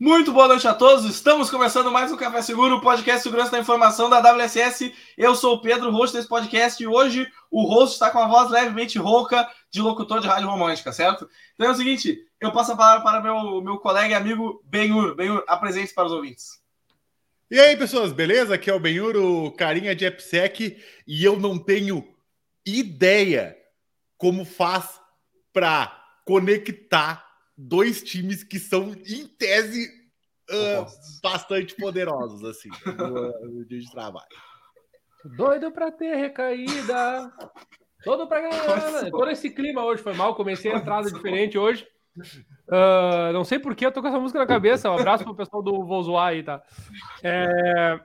Muito boa noite a todos. Estamos começando mais um Café Seguro, o podcast Segurança da Informação da WSS. Eu sou o Pedro, host desse podcast, e hoje o host está com a voz levemente rouca de locutor de rádio romântica, certo? Então é o seguinte, eu passo a palavra para meu, meu colega e amigo Benhur. Benhur, apresente para os ouvintes. E aí, pessoas, beleza? Aqui é o Benhur, o carinha de AppSec, e eu não tenho ideia como faz para conectar dois times que são, em tese, uh, bastante poderosos, assim, no, no, dia de trabalho. Doido para ter recaída. Todo para ganhar. Todo esse clima hoje foi mal. Comecei a entrada diferente hoje. Uh, não sei porquê, eu tô com essa música na cabeça. Um abraço pro pessoal do Vou Zoar aí, tá? É...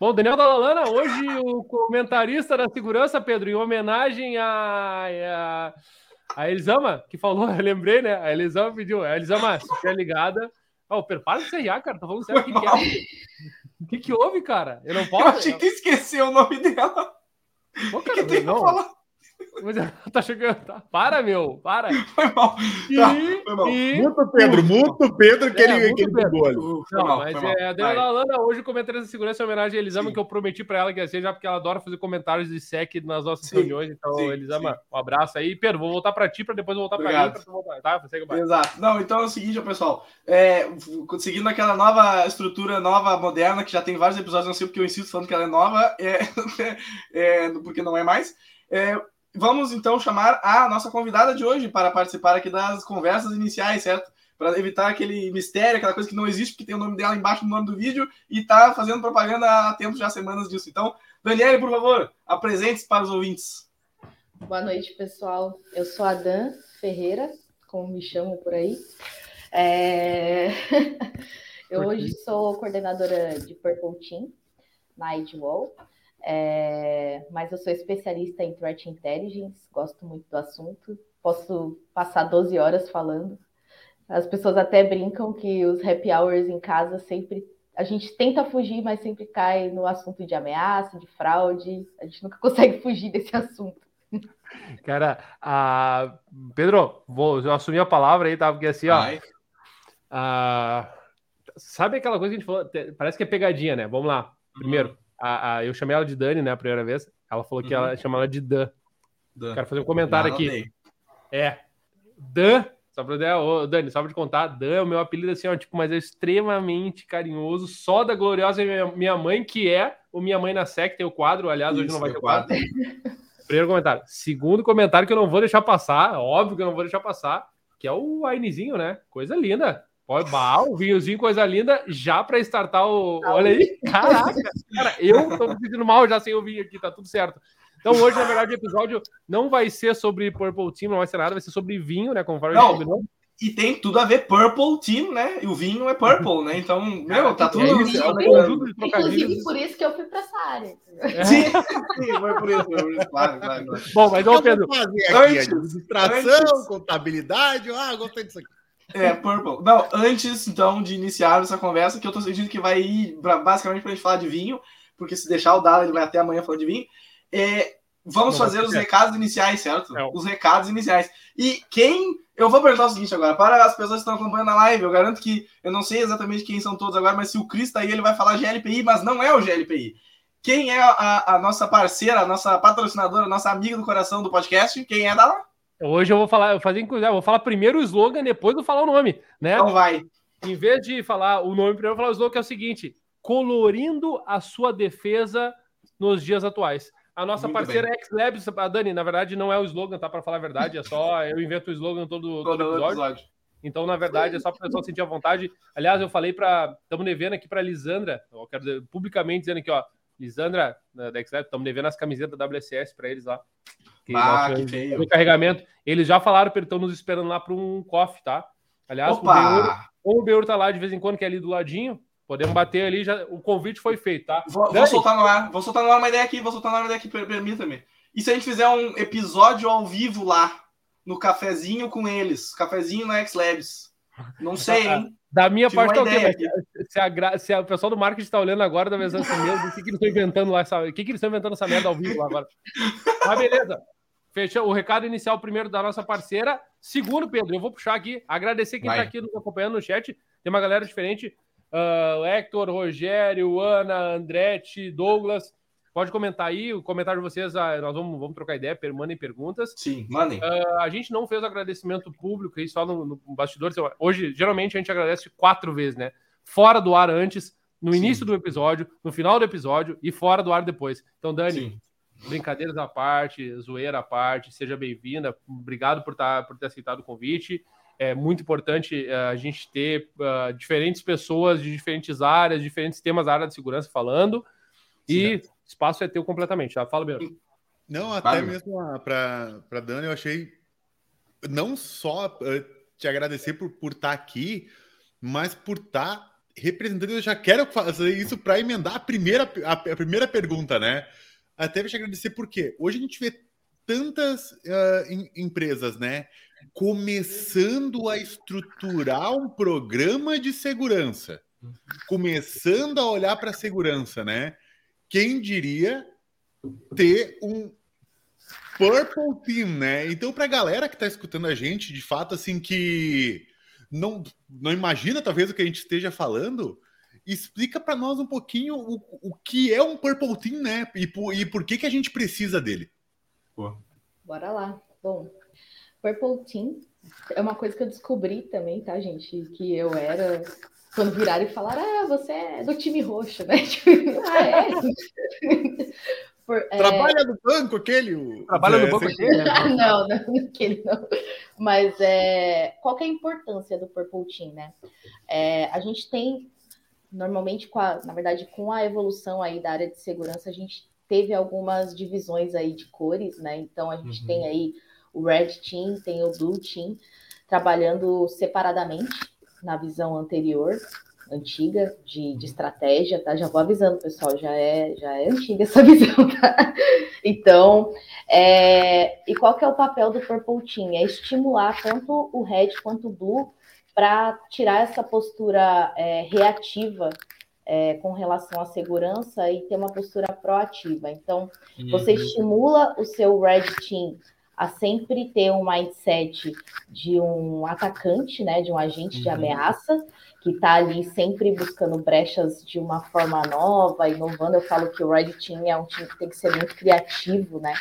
Bom, Daniel Dalalana, hoje o comentarista da segurança, Pedro, em homenagem a, a a Elisama, que falou, eu lembrei, né? A Elisama pediu. A Elisama, se tiver ligada. Ó, oh, prepara de CRA, cara. Tá falando sério. O que, que, é? O que, que houve, cara? Eu não posso. Eu achei que esqueceu o nome dela. Pô, cara, que não. Falar? Mas tá chegando. Tá. Para, meu, para. Foi mal. E, tá, foi mal. E... Muito Pedro, muito Pedro que é, ele, que ele pegou ali. Não, mal, mas é, a Adriana Alana hoje comentário de segurança em homenagem a Elisama, Sim. que eu prometi pra ela que ia ser, já porque ela adora fazer comentários de SEC nas nossas Sim. reuniões. Então, Sim. Elisama, Sim. um abraço aí. Pedro, vou voltar pra ti pra depois voltar Obrigado. pra mim. Pra voltar, tá? Exato. Não, então é o seguinte, pessoal. É, seguindo aquela nova estrutura, nova, moderna, que já tem vários episódios, não sei porque eu insisto falando que ela é nova, é, é, porque não é mais. É, vamos então chamar a nossa convidada de hoje para participar aqui das conversas iniciais, certo? Para evitar aquele mistério, aquela coisa que não existe, porque tem o nome dela embaixo do nome do vídeo e está fazendo propaganda há tempos, já semanas disso. Então, Daniele, por favor, apresente-se para os ouvintes. Boa noite, pessoal. Eu sou a Dan Ferreira, como me chamam por aí. É... Eu hoje sou coordenadora de Purple Team na Idwall. É, mas eu sou especialista em threat intelligence, gosto muito do assunto, posso passar 12 horas falando. As pessoas até brincam que os happy hours em casa sempre. A gente tenta fugir, mas sempre cai no assunto de ameaça, de fraude. A gente nunca consegue fugir desse assunto. Cara, a... Pedro, vou eu assumir a palavra aí, tá? Porque assim, ó. A... Sabe aquela coisa que a gente falou? Parece que é pegadinha, né? Vamos lá. Primeiro, a, a, eu chamei ela de Dani, né, a primeira vez. Ela falou que uhum. ela chama ela de Dan. Dan. Quero fazer um comentário aqui. Dei. É. Dan. Só pra dizer, ô, Dani, só pra te contar, Dan é o meu apelido assim, ó, tipo, mas é extremamente carinhoso, só da gloriosa minha, minha mãe, que é o Minha Mãe na SEC, tem o quadro, aliás, Isso, hoje não vai ter quadro. quadro. Primeiro comentário. Segundo comentário que eu não vou deixar passar, óbvio que eu não vou deixar passar, que é o Ainezinho, né? Coisa linda. Pode, o vinhozinho, coisa linda, já para startar o. Olha aí, caraca, cara, eu tô me sentindo mal já sem o vinho aqui, tá tudo certo. Então, hoje, na verdade, o episódio não vai ser sobre Purple Team, não vai ser nada, vai ser sobre vinho, né? Conforme não, combinou. E tem tudo a ver Purple Team, né? E o vinho é Purple, né? Então, meu, tá tudo. É isso, é um Inclusive, por isso que eu fui para essa área. É. Sim, sim, foi por isso, foi por isso. Claro, claro, claro. Bom, mas, ô, Pedro. Fazer aqui, antes, administração, antes... contabilidade. Ah, gostei disso aqui. É, Purple. Não, antes então de iniciar essa conversa, que eu tô sentindo que vai ir pra, basicamente pra gente falar de vinho, porque se deixar o dado, ele vai até amanhã falando de vinho. É, vamos Não, fazer os recados iniciais, certo? É. Os recados iniciais. E quem. Eu vou perguntar o seguinte agora, para as pessoas que estão acompanhando a live, eu garanto que eu não sei exatamente quem são todos agora, mas se o Cris tá aí, ele vai falar GLPI, mas não é o GLPI. Quem é a, a nossa parceira, a nossa patrocinadora, a nossa amiga do coração do podcast? Quem é dela? Hoje eu vou falar, eu fazer inclusive, vou falar primeiro o slogan, depois vou falar o nome, né? Então vai. Em vez de falar o nome primeiro, eu vou falar o slogan que é o seguinte: colorindo a sua defesa nos dias atuais. A nossa Muito parceira X-Labs, a Dani, na verdade, não é o slogan, tá? Para falar a verdade, é só eu invento o slogan todo, todo, todo episódio. episódio. Então, na verdade, é só para o pessoal sentir a vontade. Aliás, eu falei para. Estamos devendo aqui para Lisandra, eu quero dizer, publicamente dizendo aqui, ó. Lisandra, da X-Labs, estamos devendo as camisetas da WSS para eles lá. Que ah, que feio. carregamento. Eles já falaram que estão nos esperando lá para um coffee, tá? Aliás, Opa! o Beur, tá lá de vez em quando, que é ali do ladinho. Podemos bater ali, já, o convite foi feito, tá? Vou, vou soltar no ar, vou soltar no ar uma ideia aqui, vou soltar no ar uma ideia aqui, permita-me. E se a gente fizer um episódio ao vivo lá, no cafezinho com eles, cafezinho na X-Labs? Não sei, hein? Da minha Tive parte, tá okay, se, a, se a, o pessoal do marketing está olhando agora, talvez assim mesmo, o que, que eles estão inventando lá? O que, que eles estão inventando essa merda ao vivo lá agora? Mas beleza. Fechou o recado inicial primeiro da nossa parceira. Segundo, Pedro, eu vou puxar aqui, agradecer quem está aqui nos acompanhando no chat. Tem uma galera diferente. Uh, Hector, Rogério, Ana, Andretti, Douglas. Pode comentar aí, o comentário de vocês, uh, nós vamos, vamos trocar ideia, mandem perguntas. Sim, mandem. Uh, a gente não fez agradecimento público aí só no, no bastidor. Hoje, geralmente, a gente agradece quatro vezes, né? Fora do ar antes, no Sim. início do episódio, no final do episódio e fora do ar depois. Então, Dani, Sim. brincadeiras à parte, zoeira à parte, seja bem-vinda. Obrigado por, tá, por ter aceitado o convite. É muito importante uh, a gente ter uh, diferentes pessoas de diferentes áreas, diferentes temas da área de segurança falando. E Sim. Espaço é teu completamente, tá? Fala, mesmo. Não, até Fala. mesmo para Dani, eu achei não só uh, te agradecer por, por estar tá aqui, mas por estar tá representando, eu já quero fazer isso para emendar a primeira, a, a, primeira pergunta, né? Até te agradecer porque hoje a gente vê tantas uh, em, empresas, né? Começando a estruturar um programa de segurança, começando a olhar para a segurança, né? Quem diria ter um Purple Team, né? Então, para a galera que está escutando a gente, de fato, assim, que não, não imagina talvez o que a gente esteja falando, explica para nós um pouquinho o, o que é um Purple Team, né? E por, e por que, que a gente precisa dele. Pô. Bora lá. Bom, Purple Team é uma coisa que eu descobri também, tá, gente? Que eu era. Quando viraram e falaram, ah, você é do time roxo, né? ah, é? Por, é... Trabalha no banco aquele? Trabalha no banco aquele? não, não, aquele não. Mas é, qual que é a importância do Purple Team, né? É, a gente tem, normalmente, com a, na verdade, com a evolução aí da área de segurança, a gente teve algumas divisões aí de cores, né? Então, a gente uhum. tem aí o Red Team, tem o Blue Team, trabalhando separadamente na visão anterior antiga de, de estratégia, tá? Já vou avisando, pessoal, já é, já é antiga essa visão, tá? Então, é, e qual que é o papel do Purple Team? É estimular tanto o Red quanto o Blue para tirar essa postura é, reativa é, com relação à segurança e ter uma postura proativa. Então, uhum. você estimula o seu Red Team a sempre ter um mindset de um atacante, né, de um agente uhum. de ameaça, que está ali sempre buscando brechas de uma forma nova, inovando. Eu falo que o Red Team é um time que tem que ser muito criativo, né?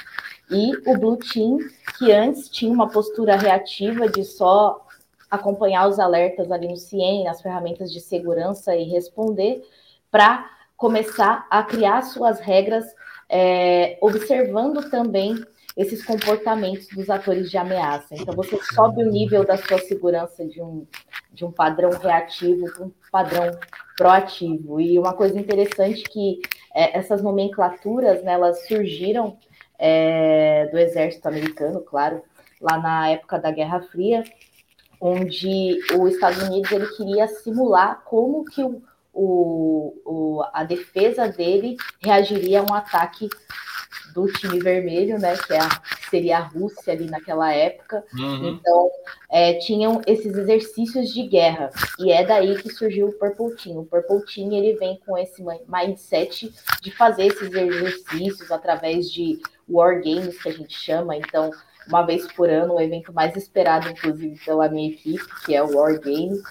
E o Blue Team, que antes tinha uma postura reativa de só acompanhar os alertas ali no CIEM, nas ferramentas de segurança e responder, para começar a criar suas regras, é, observando também esses comportamentos dos atores de ameaça. Então, você sobe o nível da sua segurança de um, de um padrão reativo para um padrão proativo. E uma coisa interessante que é, essas nomenclaturas, né, elas surgiram é, do exército americano, claro, lá na época da Guerra Fria, onde os Estados Unidos ele queria simular como que o, o, o, a defesa dele reagiria a um ataque do time vermelho, né? Que, é a, seria a Rússia ali naquela época. Uhum. Então, é, tinham esses exercícios de guerra. E é daí que surgiu o Purple Team. O Purple Team ele vem com esse mindset de fazer esses exercícios através de war games, que a gente chama. Então, uma vez por ano, o evento mais esperado, inclusive, pela minha equipe, que é o War Game.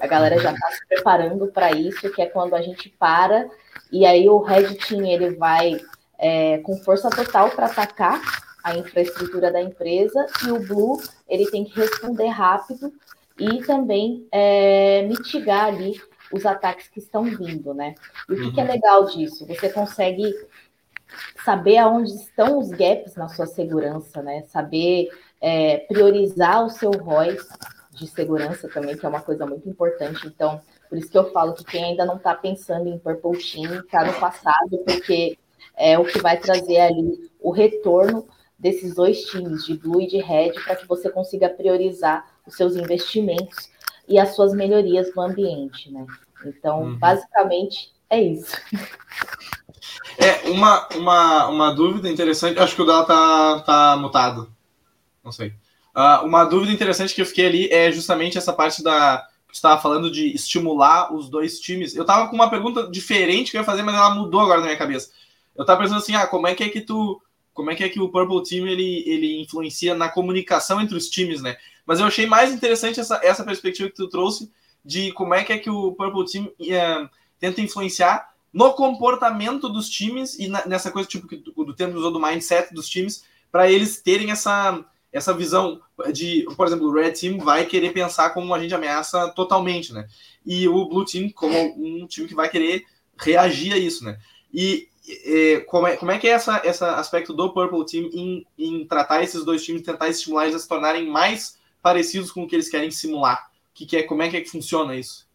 A galera já está se preparando para isso, que é quando a gente para e aí o Red Team ele vai é, com força total para atacar a infraestrutura da empresa e o Blue ele tem que responder rápido e também é, mitigar ali os ataques que estão vindo, né? E o que, uhum. que é uhum. legal disso? Você consegue saber aonde estão os gaps na sua segurança, né? Saber é, priorizar o seu ROI de segurança também, que é uma coisa muito importante. Então, por isso que eu falo que quem ainda não está pensando em Purple Team está no passado, porque é o que vai trazer ali o retorno desses dois times, de Blue e de Red, para que você consiga priorizar os seus investimentos e as suas melhorias no ambiente, né? Então, uhum. basicamente, é isso. É, uma, uma, uma dúvida interessante, acho que o Dala tá, tá mutado, não sei. Uh, uma dúvida interessante que eu fiquei ali é justamente essa parte da, que estava falando de estimular os dois times. Eu estava com uma pergunta diferente que eu ia fazer, mas ela mudou agora na minha cabeça. Eu tava pensando assim, ah, como é que é que tu. Como é que é que o Purple Team ele, ele influencia na comunicação entre os times, né? Mas eu achei mais interessante essa, essa perspectiva que tu trouxe, de como é que é que o Purple Team uh, tenta influenciar no comportamento dos times e na, nessa coisa tipo que do tempo usou do mindset dos times para eles terem essa essa visão de, por exemplo, o Red Team vai querer pensar como um agente ameaça totalmente, né? E o Blue Team como um time que vai querer reagir a isso, né? E como, é, como é que é essa, esse aspecto do Purple Team em, em tratar esses dois times, tentar estimular eles a se tornarem mais parecidos com o que eles querem simular? Que, que é, como é que, é que funciona isso?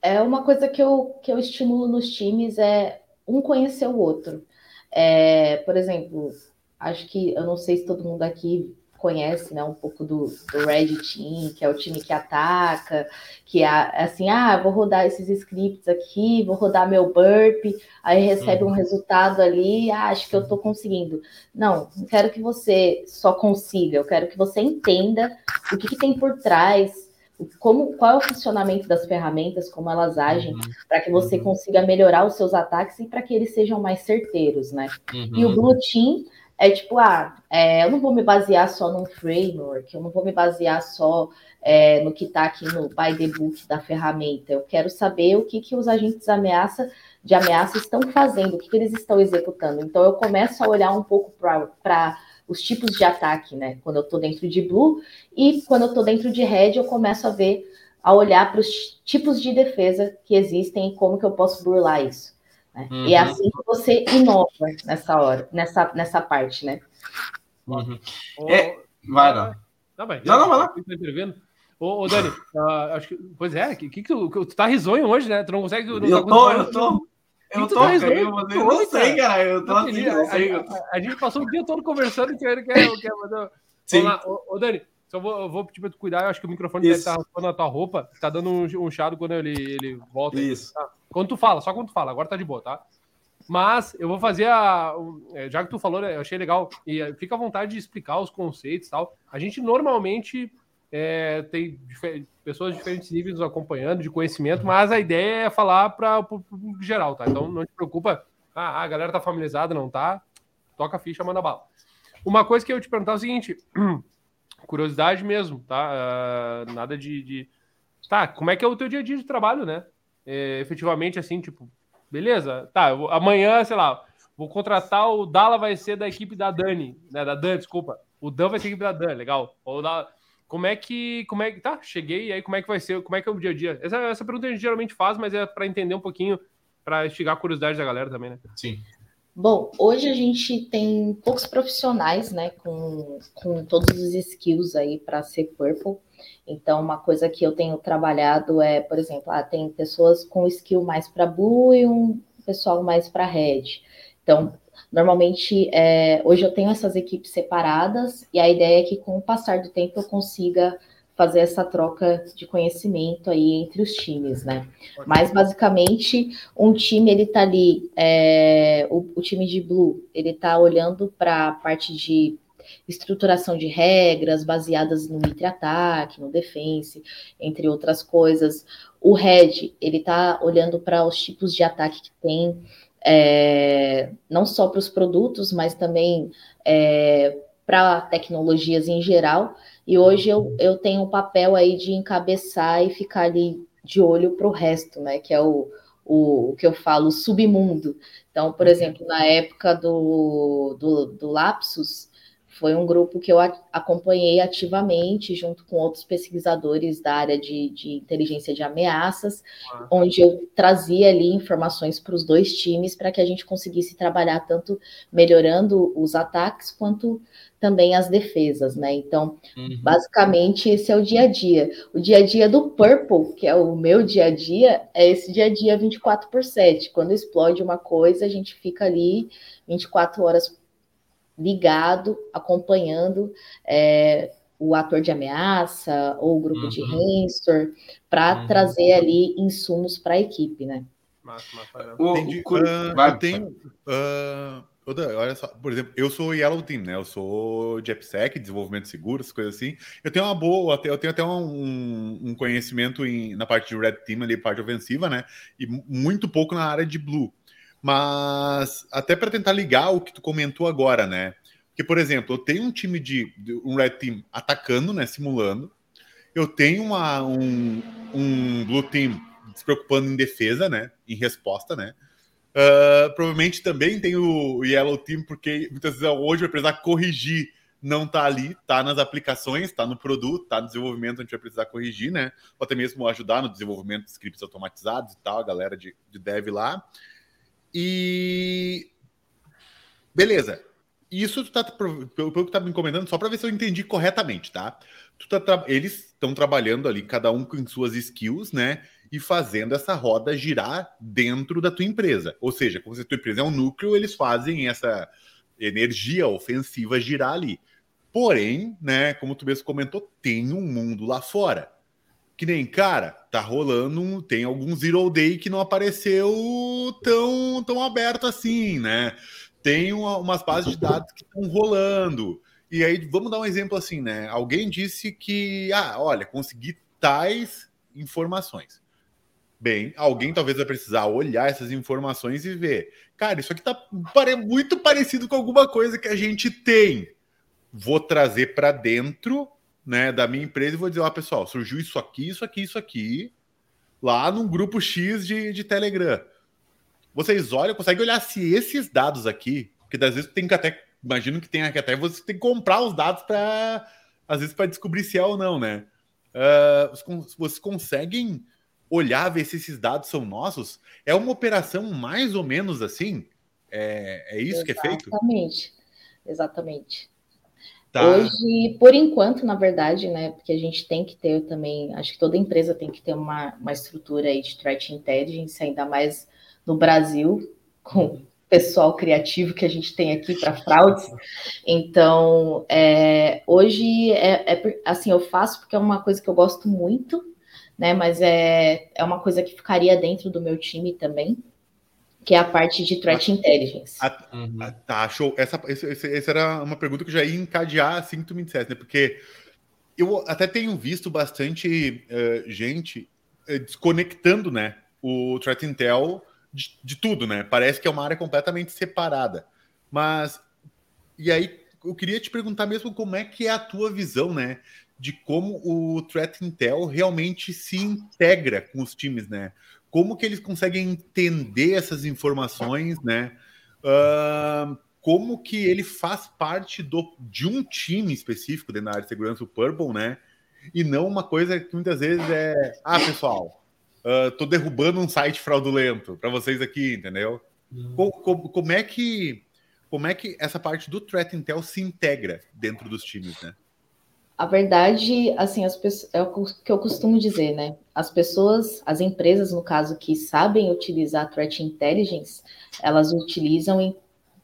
É uma coisa que eu, que eu estimulo nos times é um conhecer o outro. É, por exemplo, acho que eu não sei se todo mundo aqui conhece né, um pouco do, do Red Team, que é o time que ataca, que é assim, ah, vou rodar esses scripts aqui, vou rodar meu burp, aí recebe um uhum. resultado ali, ah, acho que eu estou conseguindo. Não, não quero que você só consiga, eu quero que você entenda o que, que tem por trás, como qual é o funcionamento das ferramentas, como elas agem, uhum. para que você uhum. consiga melhorar os seus ataques e para que eles sejam mais certeiros, né? Uhum. E o Blue Team é tipo, ah, é, eu não vou me basear só num framework, eu não vou me basear só é, no que está aqui no by the book da ferramenta. Eu quero saber o que, que os agentes ameaça, de ameaça estão fazendo, o que, que eles estão executando. Então eu começo a olhar um pouco para os tipos de ataque, né? Quando eu estou dentro de Blue e quando eu estou dentro de Red, eu começo a ver, a olhar para os tipos de defesa que existem e como que eu posso burlar isso. Né? Uhum. E é assim que você inova nessa hora, nessa, nessa parte, né? Uhum. É, vai lá. Tá bem. Não, não, vai lá. Tá ô, ô, Dani, uh, acho que, pois é, que, que, que tu, tu tá risonho hoje, né? Tu não consegue. Não eu, tá tô, eu tô, eu tô, tá risonho, eu, eu não sei, cara. Eu tô assim, não sei. A, a, a, gente passou o dia todo conversando e quer, quer, quer fazer. Sim. Vamos lá, ô, ô Dani, só vou, eu vou pedir pra tu cuidar, eu acho que o microfone Isso. deve estar raspando na tua roupa, tá dando um, um chado quando ele, ele volta. Isso. Tá? Quando tu fala, só quando tu fala, agora tá de boa, tá? Mas eu vou fazer a. É, já que tu falou, né, eu achei legal. E é, fica à vontade de explicar os conceitos e tal. A gente normalmente é, tem pessoas de diferentes níveis nos acompanhando, de conhecimento, mas a ideia é falar para o público geral, tá? Então não te preocupa. Ah, a galera tá familiarizada, não tá? Toca a ficha, manda bala. Uma coisa que eu te perguntar é o seguinte: curiosidade mesmo, tá? Uh, nada de, de, Tá, como é que é o teu dia a dia de trabalho, né? É, efetivamente, assim, tipo, beleza, tá, vou, amanhã, sei lá, vou contratar o Dala vai ser da equipe da Dani, né, da Dan, desculpa. O Dan vai ser a equipe da Dan, legal. Ou da, como é que, como é que, tá, cheguei, aí como é que vai ser, como é que é o dia a dia? Essa, essa pergunta a gente geralmente faz, mas é para entender um pouquinho, para instigar a curiosidade da galera também, né? Sim. Bom, hoje a gente tem poucos profissionais, né, com, com todos os skills aí para ser Purple. Então, uma coisa que eu tenho trabalhado é, por exemplo, ah, tem pessoas com skill mais para Blue e um pessoal mais para Red. Então, normalmente, é, hoje eu tenho essas equipes separadas e a ideia é que com o passar do tempo eu consiga fazer essa troca de conhecimento aí entre os times, né? Mas basicamente um time ele tá ali, é, o, o, time de Blue ele tá olhando para a parte de estruturação de regras baseadas no mitre ataque, no defense, entre outras coisas. O Red, ele está olhando para os tipos de ataque que tem, é, não só para os produtos, mas também é, para tecnologias em geral. E hoje eu, eu tenho o papel aí de encabeçar e ficar ali de olho para o resto, né? Que é o, o, o, que eu falo, submundo. Então, por exemplo, na época do, do, do Lapsus, foi um grupo que eu acompanhei ativamente, junto com outros pesquisadores da área de, de inteligência de ameaças, ah. onde eu trazia ali informações para os dois times para que a gente conseguisse trabalhar tanto melhorando os ataques quanto também as defesas, né? Então, uhum. basicamente, esse é o dia a dia. O dia a dia do Purple, que é o meu dia a dia, é esse dia a dia 24 por 7. Quando explode uma coisa, a gente fica ali 24 horas ligado, acompanhando é, o ator de ameaça ou o grupo uhum. de Renstor para uhum. trazer ali insumos para a equipe, né? Massa, massa, o, Entendi. Uh, vai, eu tenho, uh, olha só, por exemplo, eu sou Yellow Team, né? Eu sou de AppSec, desenvolvimento seguro, essas coisas assim. Eu tenho uma boa, eu tenho até um, um conhecimento em, na parte de Red Team ali, parte ofensiva, né? E muito pouco na área de Blue. Mas até para tentar ligar o que tu comentou agora, né? Que, por exemplo, eu tenho um time de, de um Red Team atacando, né? Simulando. eu tenho uma, um, um Blue Team se preocupando em defesa, né? Em resposta, né? Uh, provavelmente também tem o Yellow Team, porque muitas vezes hoje vai precisar corrigir, não tá ali, tá nas aplicações, tá no produto, tá no desenvolvimento, a gente vai precisar corrigir, né? Ou até mesmo ajudar no desenvolvimento de scripts automatizados e tal, a galera de, de dev lá. E beleza. Isso tu tá, pelo, pelo que tá me encomendando, só para ver se eu entendi corretamente, tá? Tá eles estão trabalhando ali, cada um com suas skills, né? E fazendo essa roda girar dentro da tua empresa. Ou seja, como se a tua empresa é um núcleo, eles fazem essa energia ofensiva girar ali. Porém, né, como tu mesmo comentou, tem um mundo lá fora. Que nem, cara, tá rolando, tem algum Zero Day que não apareceu tão, tão aberto assim, né? Tem uma, umas bases de dados que estão rolando. E aí, vamos dar um exemplo assim, né? Alguém disse que, ah, olha, consegui tais informações. Bem, alguém talvez vai precisar olhar essas informações e ver. Cara, isso aqui tá muito parecido com alguma coisa que a gente tem. Vou trazer para dentro né, da minha empresa e vou dizer, ó, pessoal, surgiu isso aqui, isso aqui, isso aqui, lá num grupo X de, de Telegram. Vocês olham, conseguem olhar se esses dados aqui, que às vezes tem que até imagino que tenha que até você tem que comprar os dados para às vezes para descobrir se é ou não, né? Uh, vocês conseguem olhar ver se esses dados são nossos? É uma operação mais ou menos assim? É, é isso exatamente. que é feito? Exatamente, exatamente. Tá. Hoje, por enquanto, na verdade, né? Porque a gente tem que ter também, acho que toda empresa tem que ter uma, uma estrutura aí de threat intelligence, ainda mais no Brasil, com pessoal criativo que a gente tem aqui para fraudes. Então, é, hoje é, é, assim, eu faço porque é uma coisa que eu gosto muito, né? Mas é, é uma coisa que ficaria dentro do meu time também, que é a parte de threat intelligence. A, uhum. a, tá, show. Essa, essa, essa, era uma pergunta que eu já ia encadear assim que tu me dissesse, né? Porque eu até tenho visto bastante uh, gente uh, desconectando, né? O threat intel de, de, tudo, né? Parece que é uma área completamente separada. Mas, e aí, eu queria te perguntar mesmo como é que é a tua visão, né? De como o Threat Intel realmente se integra com os times, né? Como que eles conseguem entender essas informações, né? Uh, como que ele faz parte do, de um time específico dentro da área de segurança, o Purple, né? E não uma coisa que muitas vezes é, ah, pessoal, uh, tô derrubando um site fraudulento para vocês aqui, entendeu? Uhum. Como, como, é que como é que essa parte do threat intel se integra dentro dos times, né? A verdade, assim, as é o que eu costumo dizer, né? As pessoas, as empresas, no caso, que sabem utilizar threat intelligence, elas utilizam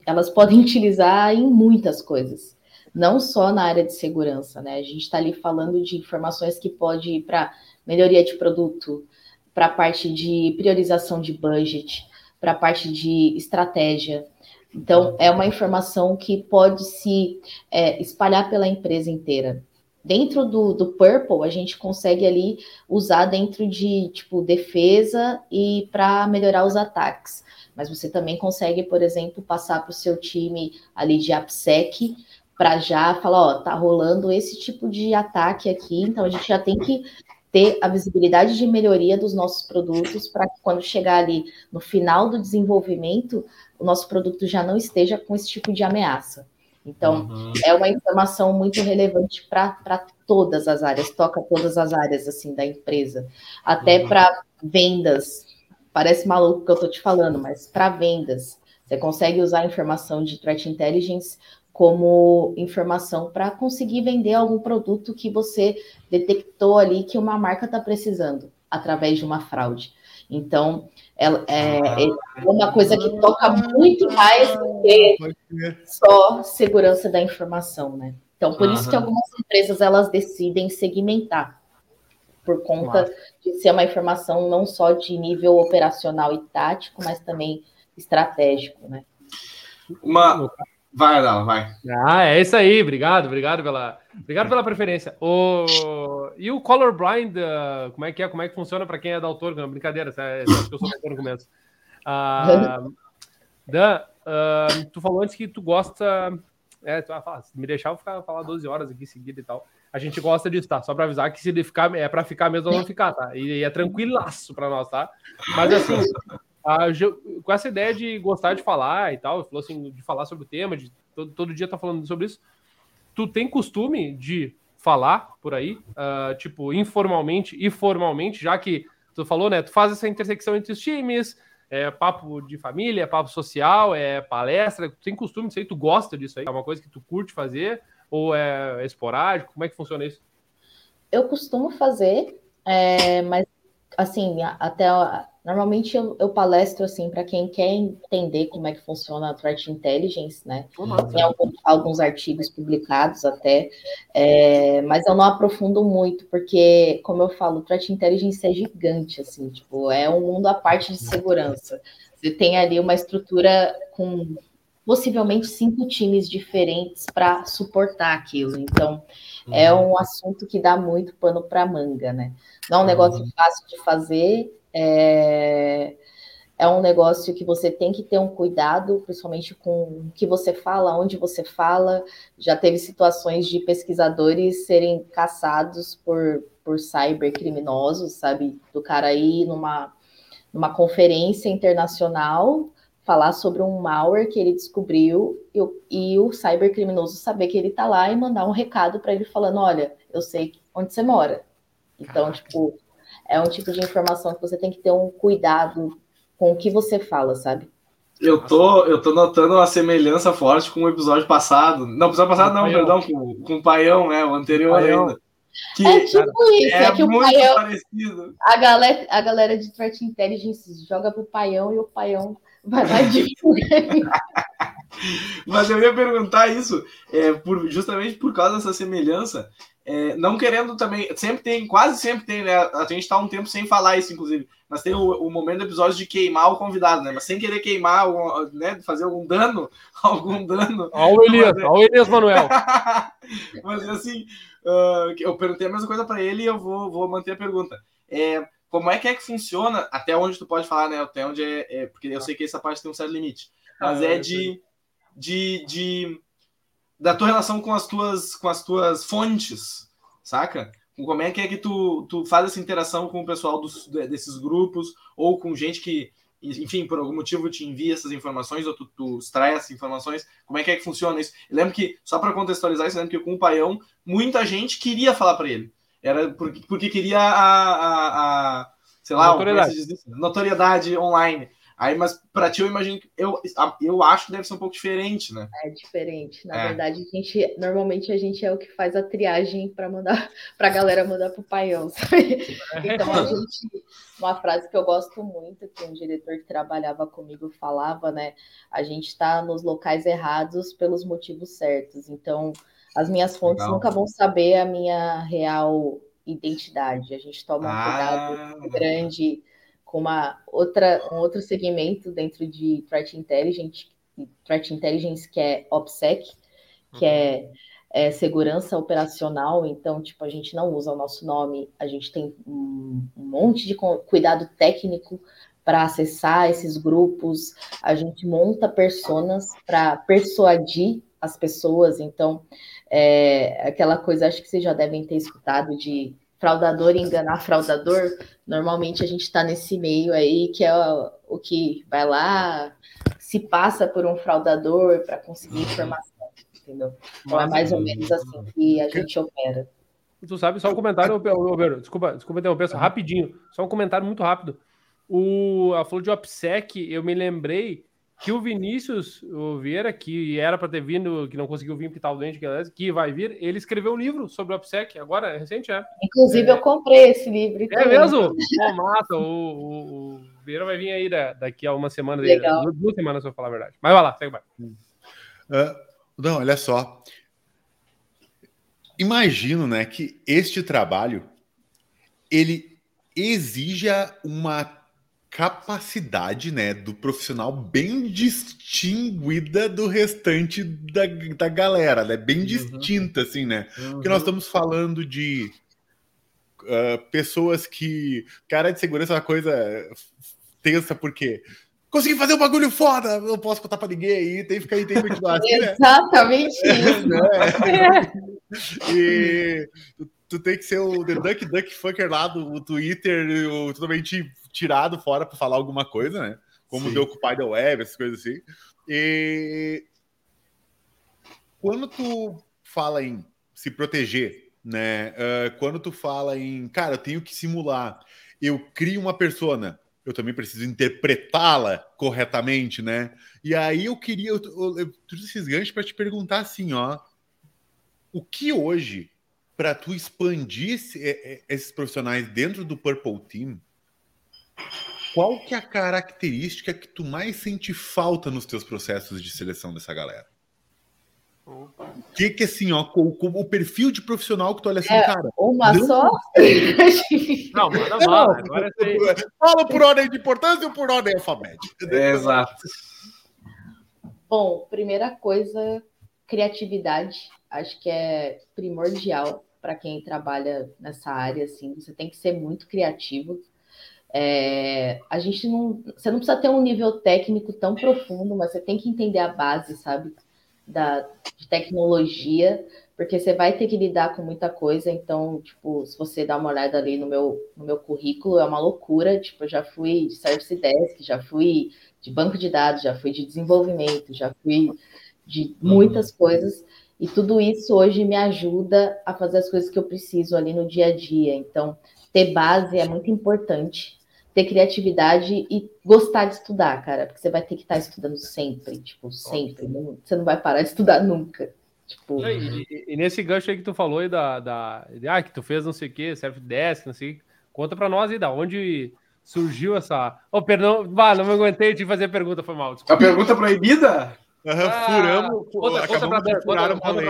elas podem utilizar em muitas coisas, não só na área de segurança, né? A gente está ali falando de informações que pode ir para melhoria de produto, para a parte de priorização de budget, para a parte de estratégia. Então, é uma informação que pode se é, espalhar pela empresa inteira. Dentro do, do Purple, a gente consegue ali usar dentro de tipo defesa e para melhorar os ataques. Mas você também consegue, por exemplo, passar para o seu time ali de AppSec para já falar, ó, tá rolando esse tipo de ataque aqui, então a gente já tem que ter a visibilidade de melhoria dos nossos produtos para que quando chegar ali no final do desenvolvimento, o nosso produto já não esteja com esse tipo de ameaça. Então, uhum. é uma informação muito relevante para todas as áreas, toca todas as áreas assim da empresa, até uhum. para vendas. Parece maluco que eu estou te falando, mas para vendas, você consegue usar a informação de threat intelligence como informação para conseguir vender algum produto que você detectou ali que uma marca está precisando através de uma fraude. Então, é, é, é, uma coisa que toca muito mais do que só segurança da informação, né? Então, por uhum. isso que algumas empresas elas decidem segmentar, por conta de ser uma informação não só de nível operacional e tático, mas também estratégico, né? Uma, Vai, Adala, vai. Ah, é isso aí. Obrigado, obrigado pela, obrigado pela preferência. O... E o colorblind, uh, como é que é? Como é que funciona para quem é da autor? Não, brincadeira, é, acho que eu sou no começo. Uh, Dan, uh, tu falou antes que tu gosta. É, tu, ah, me deixar eu ficar falar 12 horas aqui seguida e tal. a gente gosta disso, tá? Só para avisar que se ele ficar, é para ficar mesmo ou não ficar, tá? E, e é tranquilaço para nós, tá? Mas assim, a, com essa ideia de gostar de falar e tal, falou assim, de falar sobre o tema, de todo, todo dia tá falando sobre isso. Tu tem costume de falar por aí, uh, tipo, informalmente e formalmente, já que tu falou, né? Tu faz essa intersecção entre os times, é papo de família, é papo social, é palestra. Tu tem costume disso aí? Tu gosta disso aí? É uma coisa que tu curte fazer? Ou é esporádico? Como é que funciona isso? Eu costumo fazer, é, mas assim, até normalmente eu, eu palestro assim para quem quer entender como é que funciona a threat intelligence, né? Tem alguns, alguns artigos publicados até, é, mas eu não aprofundo muito porque, como eu falo, threat intelligence é gigante, assim, tipo, é um mundo à parte de segurança. Você tem ali uma estrutura com possivelmente cinco times diferentes para suportar aquilo. Então, uhum. é um assunto que dá muito pano para manga, né? Não é um negócio uhum. fácil de fazer, é... é um negócio que você tem que ter um cuidado, principalmente com o que você fala, onde você fala. Já teve situações de pesquisadores serem caçados por, por cybercriminosos, sabe? Do cara aí numa, numa conferência internacional falar sobre um malware que ele descobriu e, e o cybercriminoso saber que ele está lá e mandar um recado para ele falando, olha, eu sei onde você mora. Então, Caraca. tipo, é um tipo de informação que você tem que ter um cuidado com o que você fala, sabe? Eu tô, eu tô notando uma semelhança forte com o episódio passado. Não, o episódio passado não, perdão, com, com o Paião, né? O anterior Paião. ainda. Que é tipo isso, é, é que o Paião. Parecido. A galera, a galera de Threat Intelligence joga pro Paião e o Paião Vai lá de Mas eu ia perguntar isso, é, por, justamente por causa dessa semelhança, é, não querendo também, sempre tem, quase sempre tem, né? A gente tá um tempo sem falar isso, inclusive, mas tem o, o momento do episódio de queimar o convidado, né? Mas sem querer queimar, né? Fazer algum dano, algum dano. Olha o Elias, olha o Elias Manuel. mas assim, uh, eu perguntei a mesma coisa para ele e eu vou, vou manter a pergunta. É, como é que é que funciona, até onde tu pode falar, né? Até onde é, é porque eu sei que essa parte tem um certo limite, mas ah, é de, de, de da tua relação com as tuas com as tuas fontes, saca? Como é que é que tu, tu faz essa interação com o pessoal dos, desses grupos ou com gente que, enfim, por algum motivo te envia essas informações ou tu, tu extrai essas informações? Como é que é que funciona isso? Eu lembro que, só para contextualizar isso, eu lembro que com o Paião, muita gente queria falar para ele. Era porque, porque queria a, a, a sei lá, notoriedade. notoriedade online. Aí, mas para ti, eu imagino que eu, eu acho que deve ser um pouco diferente, né? É diferente. Na é. verdade, a gente normalmente a gente é o que faz a triagem para mandar para a galera mandar pro paião, sabe? Então a gente, uma frase que eu gosto muito que um diretor que trabalhava comigo falava, né? A gente está nos locais errados pelos motivos certos. Então, as minhas fontes Legal. nunca vão saber a minha real identidade. A gente toma um ah. cuidado grande com uma outra, um outro segmento dentro de Threat Intelligence, Threat Intelligence que é OPSEC, que é, uhum. é, segurança operacional. Então, tipo, a gente não usa o nosso nome, a gente tem um, um monte de cuidado técnico para acessar esses grupos, a gente monta personas para persuadir as pessoas. Então, é, aquela coisa, acho que vocês já devem ter escutado de fraudador enganar fraudador. Normalmente a gente está nesse meio aí, que é o, o, que vai lá, se passa por um fraudador para conseguir informação, entendeu? Então é mais ou menos assim que a gente opera. Tu sabe, só um comentário, Roberto, desculpa, desculpa interromper, só rapidinho, só um comentário muito rápido. O, a falou de OPSEC, eu me lembrei que o Vinícius o Vieira, que era para ter vindo, que não conseguiu vir porque estava doente, que vai vir, ele escreveu um livro sobre o OPSEC, agora, é recente, é. Inclusive, é, eu comprei esse livro. É mesmo? Pô, massa, o, o, o, Vieira vai vir aí da, daqui a uma semana, Legal. duas, duas semanas, se eu falar a verdade. Mas vai lá, segue mais. Uh, não, olha só. Imagino, né, que este trabalho, ele exija uma capacidade, né, do profissional bem distinguida do restante da, da galera, né? Bem uhum. distinta, assim, né? Uhum. Porque nós estamos falando de uh, pessoas que. Cara de segurança é uma coisa tensa, porque consegui fazer um bagulho foda, não posso contar pra ninguém aí, tem que ficar aí, tem que continuar assim, né? Exatamente isso. É, E tu, tu, tem que ser o The Duck Duck Fucker lá do Twitter, o, totalmente tirado fora para falar alguma coisa, né? Como Sim. The Occupy the Web, essas coisas assim. E quando tu fala em se proteger, né? Uh, quando tu fala em, cara, eu tenho que simular, eu crio uma persona, eu também preciso interpretá-la corretamente, né? E aí eu queria, eu, eu, eu trouxe esses ganchos para te perguntar assim, ó, o que hoje, para tu expandir esses profissionais dentro do Purple Team, qual que é a característica que tu mais sente falta nos teus processos de seleção dessa galera? O que que assim, ó, o, o, perfil de profissional que tu olha assim, é, cara. Uma não... só? não, manda bala. Agora Fala por ordem de importância ou por ordem alfabética? É, exato. Bom, primeira coisa, criatividade. Acho que é primordial para quem trabalha nessa área, assim. Você tem que ser muito criativo. É, a gente não. Você não precisa ter um nível técnico tão profundo, mas você tem que entender a base, sabe? Da, de tecnologia, porque você vai ter que lidar com muita coisa. Então, tipo, se você dá uma olhada ali no meu, no meu currículo, é uma loucura. Tipo, eu já fui de Service Desk, já fui de banco de dados, já fui de desenvolvimento, já fui de muitas uhum. coisas. E tudo isso hoje me ajuda a fazer as coisas que eu preciso ali no dia a dia. Então, ter base é muito importante ter criatividade e gostar de estudar, cara, porque você vai ter que estar estudando sempre, tipo, sempre. Não, você não vai parar de estudar nunca. Tipo... E, e, e, nesse gancho aí que tu falou aí da, da, ah, que tu fez não sei o que, Self Desk, não sei, conta pra nós aí da onde surgiu essa. Oh, perdão, vá, não me aguentei de fazer pergunta, foi mal. Desculpa. A pergunta proibida? Uhum, ah, furamos, outra, acabamos outra de furar uma lei.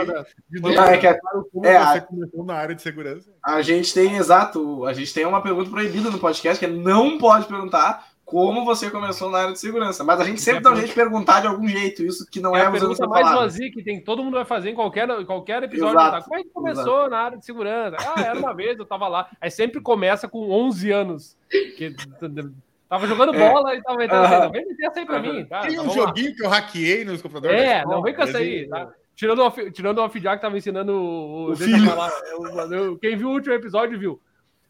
Ah, é que é, é, você começou na área de segurança. A gente tem, exato, a gente tem uma pergunta proibida no podcast, que é não pode perguntar como você começou na área de segurança. Mas a gente sempre é dá um jeito de perguntar de algum jeito, isso que não é, é a pergunta mais vazia que tem, todo mundo vai fazer em qualquer, qualquer episódio. Exato, tá? Como é que começou exato. na área de segurança? Ah, era uma vez, eu tava lá. Aí sempre começa com 11 anos. Que, Tava jogando é. bola e tava entrando não vem meter essa aí pra mim, tá? Tem um joguinho lá. que eu hackeei nos computadores. É, não vem com essa aí, tá? Tirando o, tirando o off-jack, tava ensinando o, o filho. Falar, eu, quem viu o último episódio viu.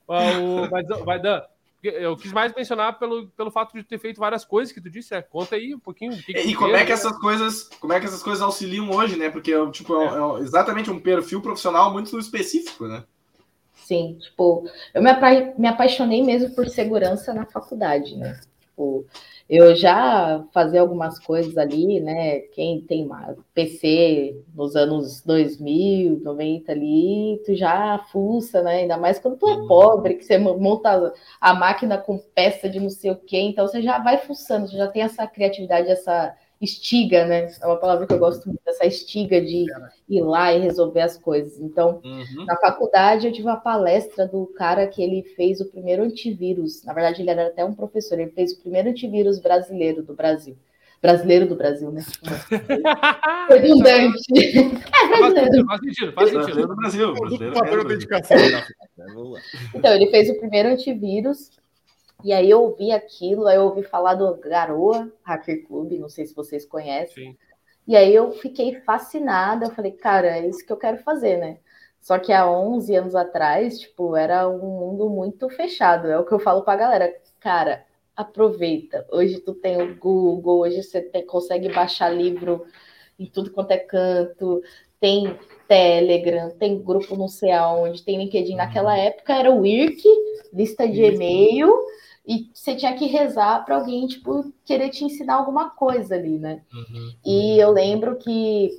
O, vai, vai, Dan, eu quis mais mencionar pelo, pelo fato de ter feito várias coisas que tu disse. É, conta aí um pouquinho. Que e como é que essas coisas, como é que essas coisas auxiliam hoje, né? Porque tipo, é, é exatamente um perfil profissional muito específico, né? Sim, tipo, eu me, apa me apaixonei mesmo por segurança na faculdade, né? Tipo, eu já fazia algumas coisas ali, né? Quem tem PC nos anos 2000, 90 ali, tu já fuça, né? Ainda mais quando tu é uhum. pobre, que você monta a máquina com peça de não sei o quê, então você já vai fuçando, você já tem essa criatividade, essa estiga, né? É uma palavra que eu gosto muito, essa estiga de ir lá e resolver as coisas. Então, uhum. na faculdade, eu tive uma palestra do cara que ele fez o primeiro antivírus. Na verdade, ele era até um professor, ele fez o primeiro antivírus brasileiro do Brasil. Brasileiro do Brasil, né? Redundante. é, brasileiro. Faz sentido, faz sentido. Brasileiro do Brasil. Brasileiro dedicação. Então, ele fez o primeiro antivírus e aí eu ouvi aquilo, aí eu ouvi falar do Garoa Hacker Club, não sei se vocês conhecem. Sim. E aí eu fiquei fascinada, eu falei, cara, é isso que eu quero fazer, né? Só que há 11 anos atrás, tipo, era um mundo muito fechado. É o que eu falo pra galera, cara, aproveita. Hoje tu tem o Google, hoje você tem, consegue baixar livro em tudo quanto é canto, tem Telegram, tem grupo não sei aonde, tem LinkedIn. Naquela uhum. época era o IRC, lista de e-mail, e você tinha que rezar para alguém, tipo, querer te ensinar alguma coisa ali, né? Uhum. E eu lembro que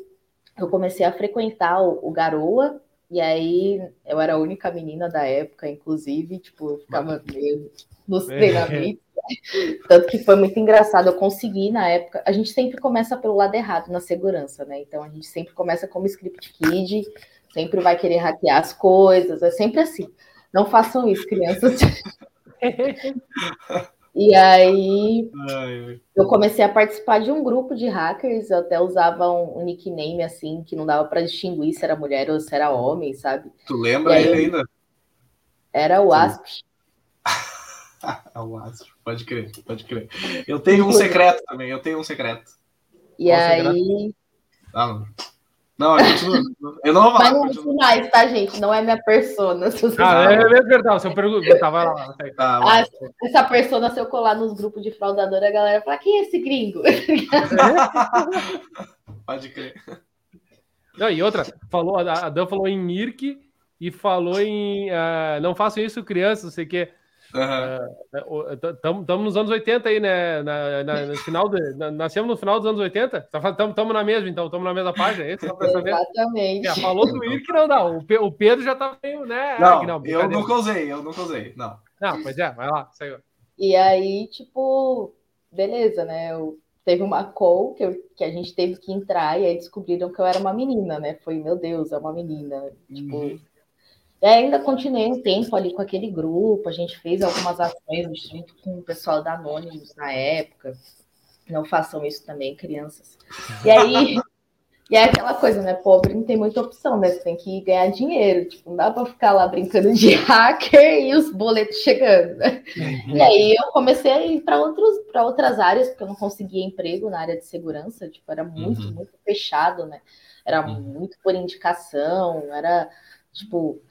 eu comecei a frequentar o, o Garoa, e aí eu era a única menina da época, inclusive, tipo, eu ficava meio nos treinamentos. Tanto que foi muito engraçado. Eu consegui na época. A gente sempre começa pelo lado errado na segurança, né? Então a gente sempre começa como script kid, sempre vai querer hackear as coisas, é sempre assim. Não façam isso, crianças. E aí eu comecei a participar de um grupo de hackers, eu até usava um, um nickname assim, que não dava para distinguir se era mulher ou se era homem, sabe? Tu lembra aí, ele ainda? Era o Asp. o Asp, pode crer, pode crer. Eu tenho um secreto também, eu tenho um secreto. E Qual aí. Ah, Não, eu não vou falar. Mas não é mais, tá, gente? Não é minha persona. Ah, é, é verdade. Se eu perguntar, vai lá. Tá, ah, essa persona, se eu colar nos grupos de fraudadora, a galera fala: quem é esse gringo? Pode crer. Não, e outra, falou, a Dan falou em IRC e falou em uh, não façam isso, crianças, não sei o quê. Estamos uhum. uh, nos anos 80 aí, né? Na, na, no final de, na, nascemos no final dos anos 80? Estamos tá na mesma, então, estamos na mesma página. É Exatamente. É, falou do IRC, não, não. O, Pedro já tá meio, né? Não, não eu nunca usei, eu nunca usei, não. Não, mas é, vai lá, saiu. E aí, tipo, beleza, né? Eu teve uma call que, eu, que a gente teve que entrar e aí descobriram que eu era uma menina, né? Foi, meu Deus, é uma menina. Tipo. Uhum. E ainda continuei um tempo ali com aquele grupo, a gente fez algumas ações junto com o pessoal da Anonymous na época. Não façam isso também, crianças. E aí E é aquela coisa, né? Pobre não tem muita opção, né? Você tem que ganhar dinheiro. Tipo, não dá para ficar lá brincando de hacker e os boletos chegando, né? Uhum. E aí eu comecei a ir para outras áreas, porque eu não conseguia emprego na área de segurança. Tipo, era muito, uhum. muito fechado, né? Era uhum. muito por indicação, era, tipo,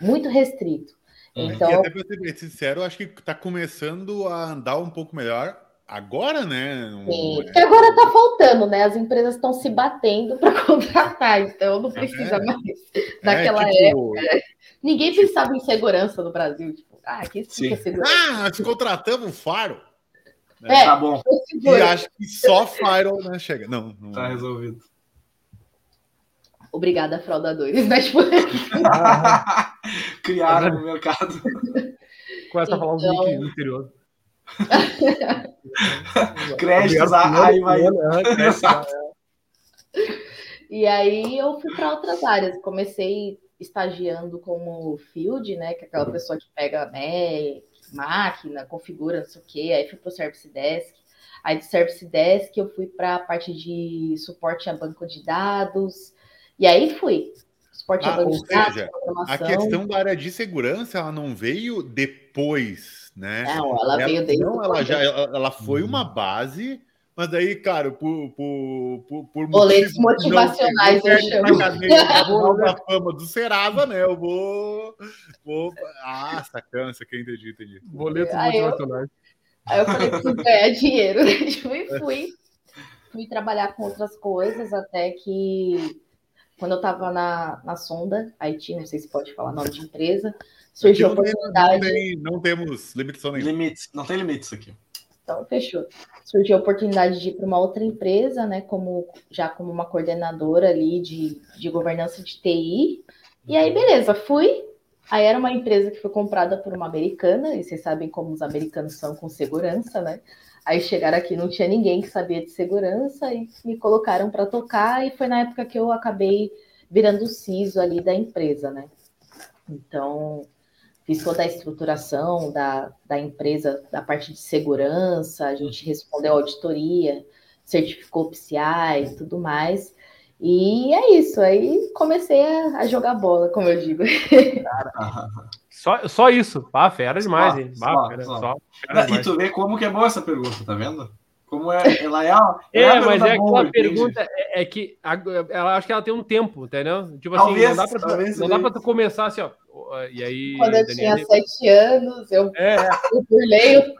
muito restrito. Então... E até para ser sincero, eu acho que está começando a andar um pouco melhor Agora, né? Sim, porque agora está faltando, né? As empresas estão se batendo para contratar, então não precisa é, mais daquela é, tipo, época. Ninguém tipo... pensava em segurança no Brasil. Tipo, ah, que isso é segurança. Ah, nós contratamos um faro. É, tá bom. E acho que só Firewall né, chega. Não, não. Tá resolvido. Obrigada, fraudadores, né? Tipo... Criaram no mercado. Começa então... a falar então... links misteriosos. Créditos, aí vai. E aí eu fui para outras áreas. Comecei estagiando como field, né? Que é aquela pessoa que pega né, máquina, configura, não sei o quê. Aí fui para o Service Desk. Aí do Service Desk eu fui para a parte de suporte a banco de dados. E aí fui. Suporte ah, dados, seja, a questão da área de segurança, ela não veio depois né? Não, ela, ela veio desde não, ela já ela, ela foi uma uhum. base, mas daí, cara, por, por, por, por boletos motivacionais, eu chamo. da fama do Serasa, né? Eu vou, vou... Ah, sacância, quem entendi, entendi. Boletos aí motivacionais. Eu, aí eu falei, preciso ganhar dinheiro, e fui. Fui trabalhar com outras coisas, até que quando eu estava na, na Sonda, Haiti, não sei se pode falar nome de empresa, surgiu a oportunidade. Não, tem, não temos limitação nenhuma. Limites, não tem limites aqui. Então, fechou. Surgiu a oportunidade de ir para uma outra empresa, né? Como já como uma coordenadora ali de, de governança de TI. E aí, beleza, fui. Aí era uma empresa que foi comprada por uma americana, e vocês sabem como os americanos são com segurança, né? Aí chegaram aqui, não tinha ninguém que sabia de segurança e me colocaram para tocar, e foi na época que eu acabei virando o CISO ali da empresa, né? Então, fiz toda a estruturação da, da empresa, da parte de segurança, a gente respondeu auditoria, certificou PCI e tudo mais. E é isso, aí comecei a, a jogar bola, como eu digo. só, só isso. Ah, fera demais, só, hein? Só, fera, só. Fera e tu vê como que é boa essa pergunta, tá vendo? Como é, ela é, a, é, é mas é aquela pergunta é, é, que ela acho que ela tem um tempo, entendeu? Tipo assim, talvez, assim, não dá pra, talvez, não dá pra tu começar assim, ó. E aí, Quando eu Daniel... tinha sete anos, eu, é. eu burlei o,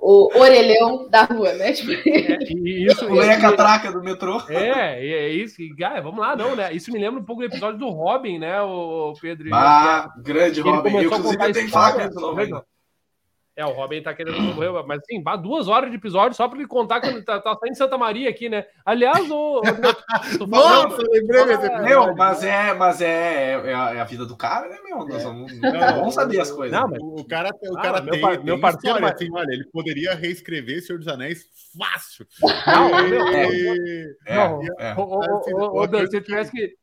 o, o, orelhão da rua, né? Tipo... É, e isso, Pulei a catraca do metrô. É, é isso. E, ah, vamos lá, não, né? Isso me lembra um pouco do episódio do Robin, né, o Pedro? Ah, grande Robin. Eu, inclusive, eu tenho faca é, o Robin tá querendo morrer, mas assim, duas horas de episódio só pra ele contar que ele tá, tá saindo de Santa Maria aqui, né? Aliás, o. o Nossa, lembrei Meu, mas é, mas é, é, a, é a vida do cara, né, meu? Nós vamos, é. vamos saber as coisas. Não, mas... O cara, o cara ah, tem, meu, tem meu parceiro, história, assim, olha, ele poderia reescrever Senhor dos Anéis fácil. Não, e... é, é, é. O, se eu tivesse que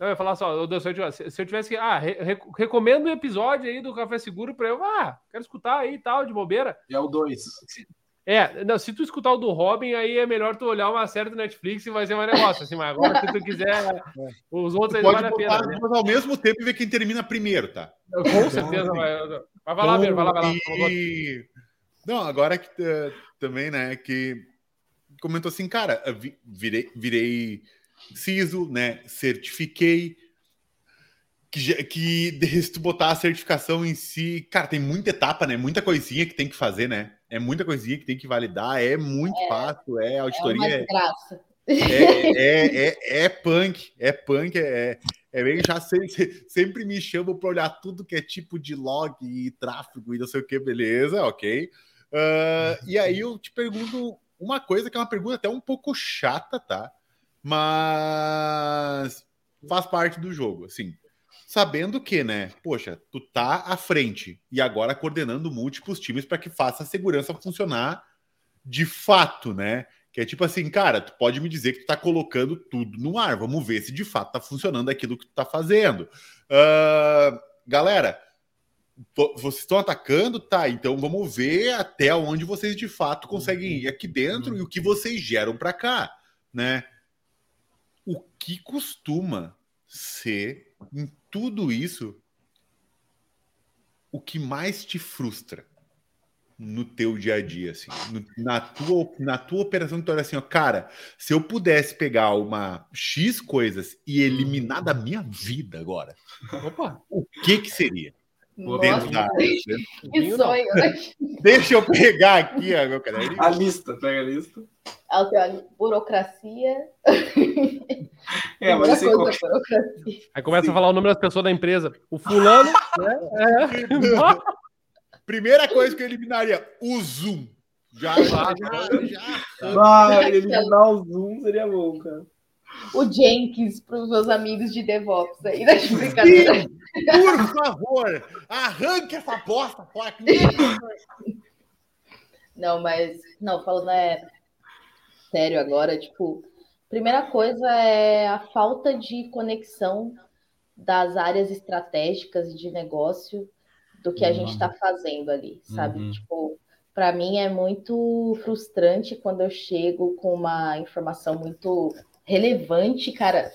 eu ia falar só, se eu tivesse que. Ah, re recomendo um episódio aí do Café Seguro para eu. Ah, quero escutar aí e tal, de bobeira. É o 2. É, não, se tu escutar o do Robin, aí é melhor tu olhar uma série do Netflix e vai ser mais negócio, assim, mas agora se tu quiser, é. os outros aí vale a pena. Né? ao mesmo tempo e ver quem termina primeiro, tá? Com certeza, vai. Vai, vai lá, então, vai lá, vai lá. E... Não, agora que uh, também, né, que comentou assim, cara, virei, virei CISO, né? Certifiquei. Que, que se tu botar a certificação em si, cara, tem muita etapa, né? Muita coisinha que tem que fazer, né? É muita coisinha que tem que validar, é muito é, fácil, é auditoria. É. É, é, é, é, punk, é punk, é, é bem já sempre, sempre me chamam para olhar tudo que é tipo de log e tráfego e não sei o que, beleza, ok. Uh, e aí eu te pergunto uma coisa que é uma pergunta até um pouco chata, tá? Mas faz parte do jogo, assim. Sabendo que, né, poxa, tu tá à frente e agora coordenando múltiplos times para que faça a segurança funcionar de fato, né? Que é tipo assim, cara, tu pode me dizer que tu tá colocando tudo no ar. Vamos ver se de fato tá funcionando aquilo que tu tá fazendo. Uh, galera, vocês estão atacando, tá? Então vamos ver até onde vocês de fato conseguem ir aqui dentro e o que vocês geram para cá, né? O que costuma ser em tudo isso o que mais te frustra? no teu dia a dia, assim, no, na, tua, na tua operação, tu olha assim, ó, cara, se eu pudesse pegar uma X coisas e eliminar da minha vida agora, Opa. o que que seria? Dentro da que sonho, né? Deixa eu pegar aqui, ó, meu caderninho. A lista, pega a lista. A burocracia. É, mas assim, coisa, Aí começa Sim. a falar o nome das pessoas da empresa. O fulano, né? É. Primeira coisa que eu eliminaria, o Zoom. Já, já, já. já. eliminar o Zoom seria bom, cara. O Jenkins para os meus amigos de DevOps aí, da brincadeira. Por favor, arranque essa bosta fora. Não, mas, não, falando é sério agora, tipo, primeira coisa é a falta de conexão das áreas estratégicas de negócio do que a gente está fazendo ali, sabe? Uhum. Tipo, para mim é muito frustrante quando eu chego com uma informação muito relevante, cara.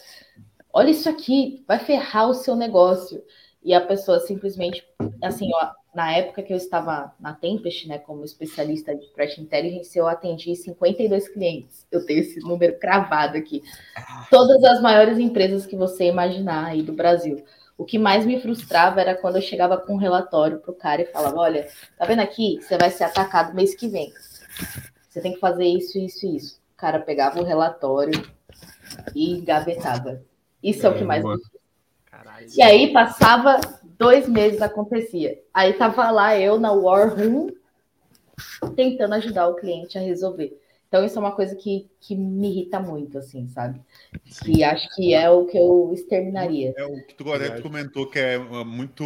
Olha isso aqui, vai ferrar o seu negócio. E a pessoa simplesmente, assim, ó, na época que eu estava na Tempest, né, como especialista de Threat Intelligence, eu atendi 52 clientes. Eu tenho esse número cravado aqui. Todas as maiores empresas que você imaginar aí do Brasil. O que mais me frustrava era quando eu chegava com um relatório pro cara e falava: olha, tá vendo aqui? Você vai ser atacado mês que vem. Você tem que fazer isso, isso isso. O cara pegava o relatório e gavetava. Isso é, é o que mais me Caralho. E aí passava dois meses acontecia. Aí tava lá eu na War Room tentando ajudar o cliente a resolver. Então, isso é uma coisa que, que me irrita muito, assim, sabe? Sim. E acho que é o que eu exterminaria. É o que tu, tu comentou, que é uh, muito.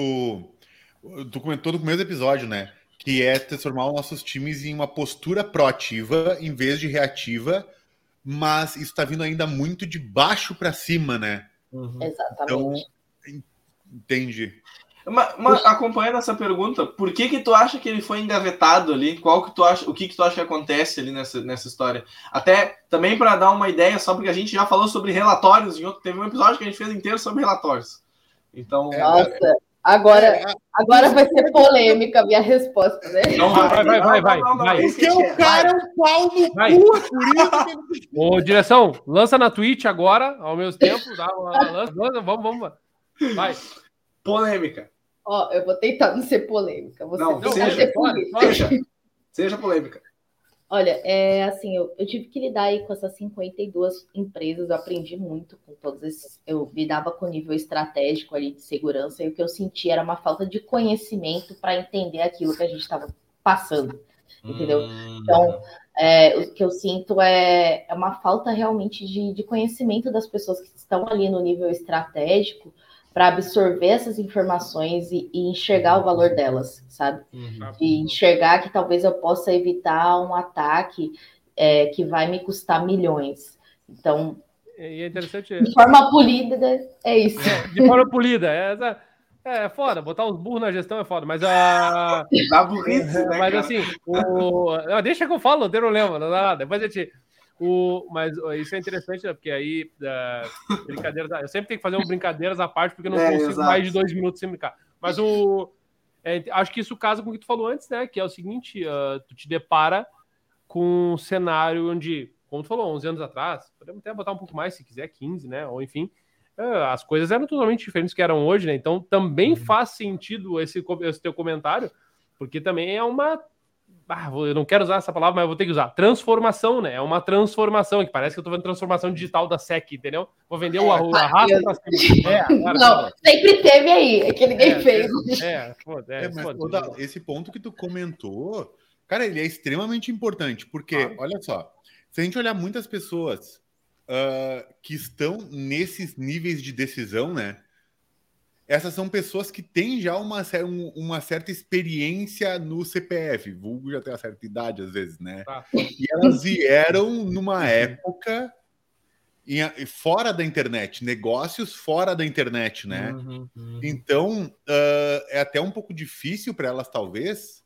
Tu comentou no primeiro episódio, né? Que é transformar os nossos times em uma postura proativa em vez de reativa, mas isso está vindo ainda muito de baixo para cima, né? Uhum. Exatamente. Então, entendi. Mas, mas, acompanhando essa pergunta, por que que tu acha que ele foi engavetado ali? Qual que tu acha, o que que tu acha que acontece ali nessa, nessa história? Até também para dar uma ideia, só porque a gente já falou sobre relatórios, em outro, teve um episódio que a gente fez inteiro sobre relatórios. Então, nossa, é, agora vai ser polêmica a minha resposta, né? Não, vai, vai, vai, vai. Não, não, vai. Porque o cara é um pau no vai. cu, por isso. Ô, direção, lança na Twitch agora, ao mesmo tempo, dá, lança, lança, vamos, vamos. Vai. Polêmica. Ó, eu vou tentar não ser polêmica. Você não, não seja, ser polêmica. Seja, seja polêmica. Olha, é assim, eu, eu, tive que lidar aí com essas 52 empresas, eu aprendi muito com todos esses. Eu lidava com nível estratégico ali de segurança, e o que eu senti era uma falta de conhecimento para entender aquilo que a gente estava passando. Entendeu? Hum. Então, é, o que eu sinto é, é uma falta realmente de, de conhecimento das pessoas que estão ali no nível estratégico para absorver essas informações e, e, enxergar o valor delas, sabe? Uhum. E enxergar que talvez eu possa evitar um ataque é, que vai me custar milhões. Então, e é interessante. De forma polida, é isso. É, de forma polida, é, é, é foda. Botar os burros na gestão é foda, mas a. Dá burrice, né, Mas cara? assim, o... não, deixa que eu falo, não tem problema, não dá nada. Depois a gente o, mas isso é interessante, né? Porque aí, uh, brincadeiras. Eu sempre tenho que fazer um brincadeiras à parte, porque eu não é, consigo exato. mais de dois minutos sem brincar. Mas o. É, acho que isso casa com o que tu falou antes, né? Que é o seguinte: uh, tu te depara com um cenário onde como tu falou, 11 anos atrás, podemos até botar um pouco mais se quiser, 15, né? Ou enfim, é, as coisas eram totalmente diferentes que eram hoje, né? Então também uhum. faz sentido esse, esse teu comentário, porque também é uma ah, eu não quero usar essa palavra, mas eu vou ter que usar. Transformação, né? É uma transformação, que parece que eu tô vendo transformação digital da SEC, entendeu? Vou vender é, o arrasto pra cima. É, não, sempre teve aí, é que ninguém é, fez. É, foda, é, é mas, foda, esse ponto que tu comentou, cara, ele é extremamente importante, porque, ah. olha só, se a gente olhar muitas pessoas uh, que estão nesses níveis de decisão, né? Essas são pessoas que têm já uma, uma certa experiência no CPF, vulgo já tem uma certa idade às vezes, né? Ah. E elas vieram numa época em, fora da internet, negócios fora da internet, né? Uhum, uhum. Então uh, é até um pouco difícil para elas, talvez,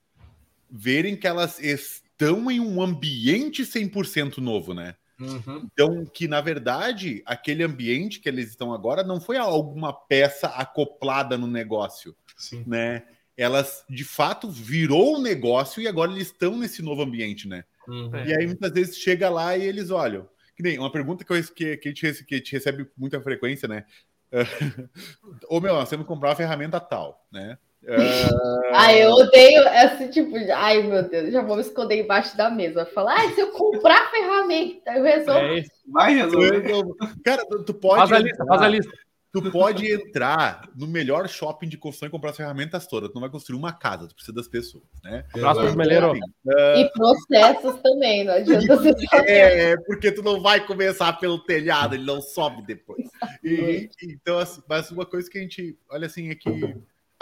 verem que elas estão em um ambiente 100% novo, né? Uhum. Então, que na verdade, aquele ambiente que eles estão agora não foi alguma peça acoplada no negócio, Sim. né? Elas de fato virou o um negócio e agora eles estão nesse novo ambiente, né? Uhum. E aí muitas vezes chega lá e eles olham. Que nem uma pergunta que, eu, que, que, a gente, que a gente recebe com muita frequência, né? Ô meu, nós temos que comprar uma ferramenta tal, né? Uh... Ai, eu odeio esse tipo de. Ai, meu Deus, já vou me esconder embaixo da mesa. Falar, ai, se eu comprar ferramenta, eu resolvo. É Vai resolver. Cara, tu, tu pode. Faz a lista, faz a lista. Tu pode entrar no melhor shopping de construção e comprar as ferramentas todas. Tu não vai construir uma casa, tu precisa das pessoas, né? Próximo então, uh... E processos também, não adianta você É, porque tu não vai começar pelo telhado, ele não sobe depois. E, então, assim, mas uma coisa que a gente, olha assim, é que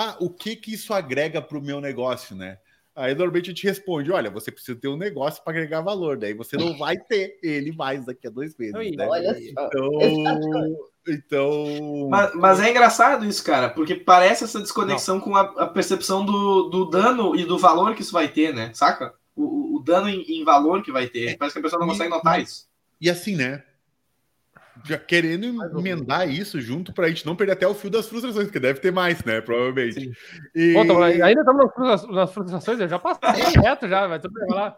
ah, o que que isso agrega para o meu negócio, né? Aí normalmente a gente responde: olha, você precisa ter um negócio para agregar valor, daí você não vai ter ele mais daqui a dois meses. né? Olha só. Então, então... Mas, mas, é engraçado isso, cara, porque parece essa desconexão não. com a, a, percepção do, do dano e do valor que isso vai ter, né? Saca? O, o dano em, em, valor que vai ter. É, parece que a pessoa não consegue notar isso. E assim, né? Já querendo emendar isso junto para a gente não perder até o fio das frustrações, porque deve ter mais, né? Provavelmente. E... Pô, ainda estamos nas frustrações, eu já passei reto já, vai tudo lá.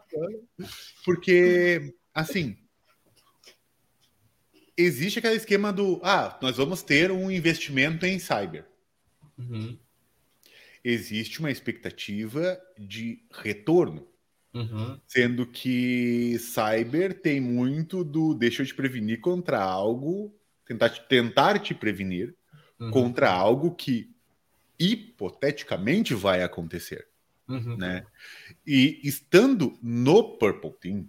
Porque, assim, existe aquele esquema do ah, nós vamos ter um investimento em cyber. Uhum. Existe uma expectativa de retorno. Uhum. Sendo que cyber tem muito do deixa eu te prevenir contra algo, tentar, tentar te prevenir uhum. contra algo que hipoteticamente vai acontecer. Uhum. Né? E estando no Purple Team,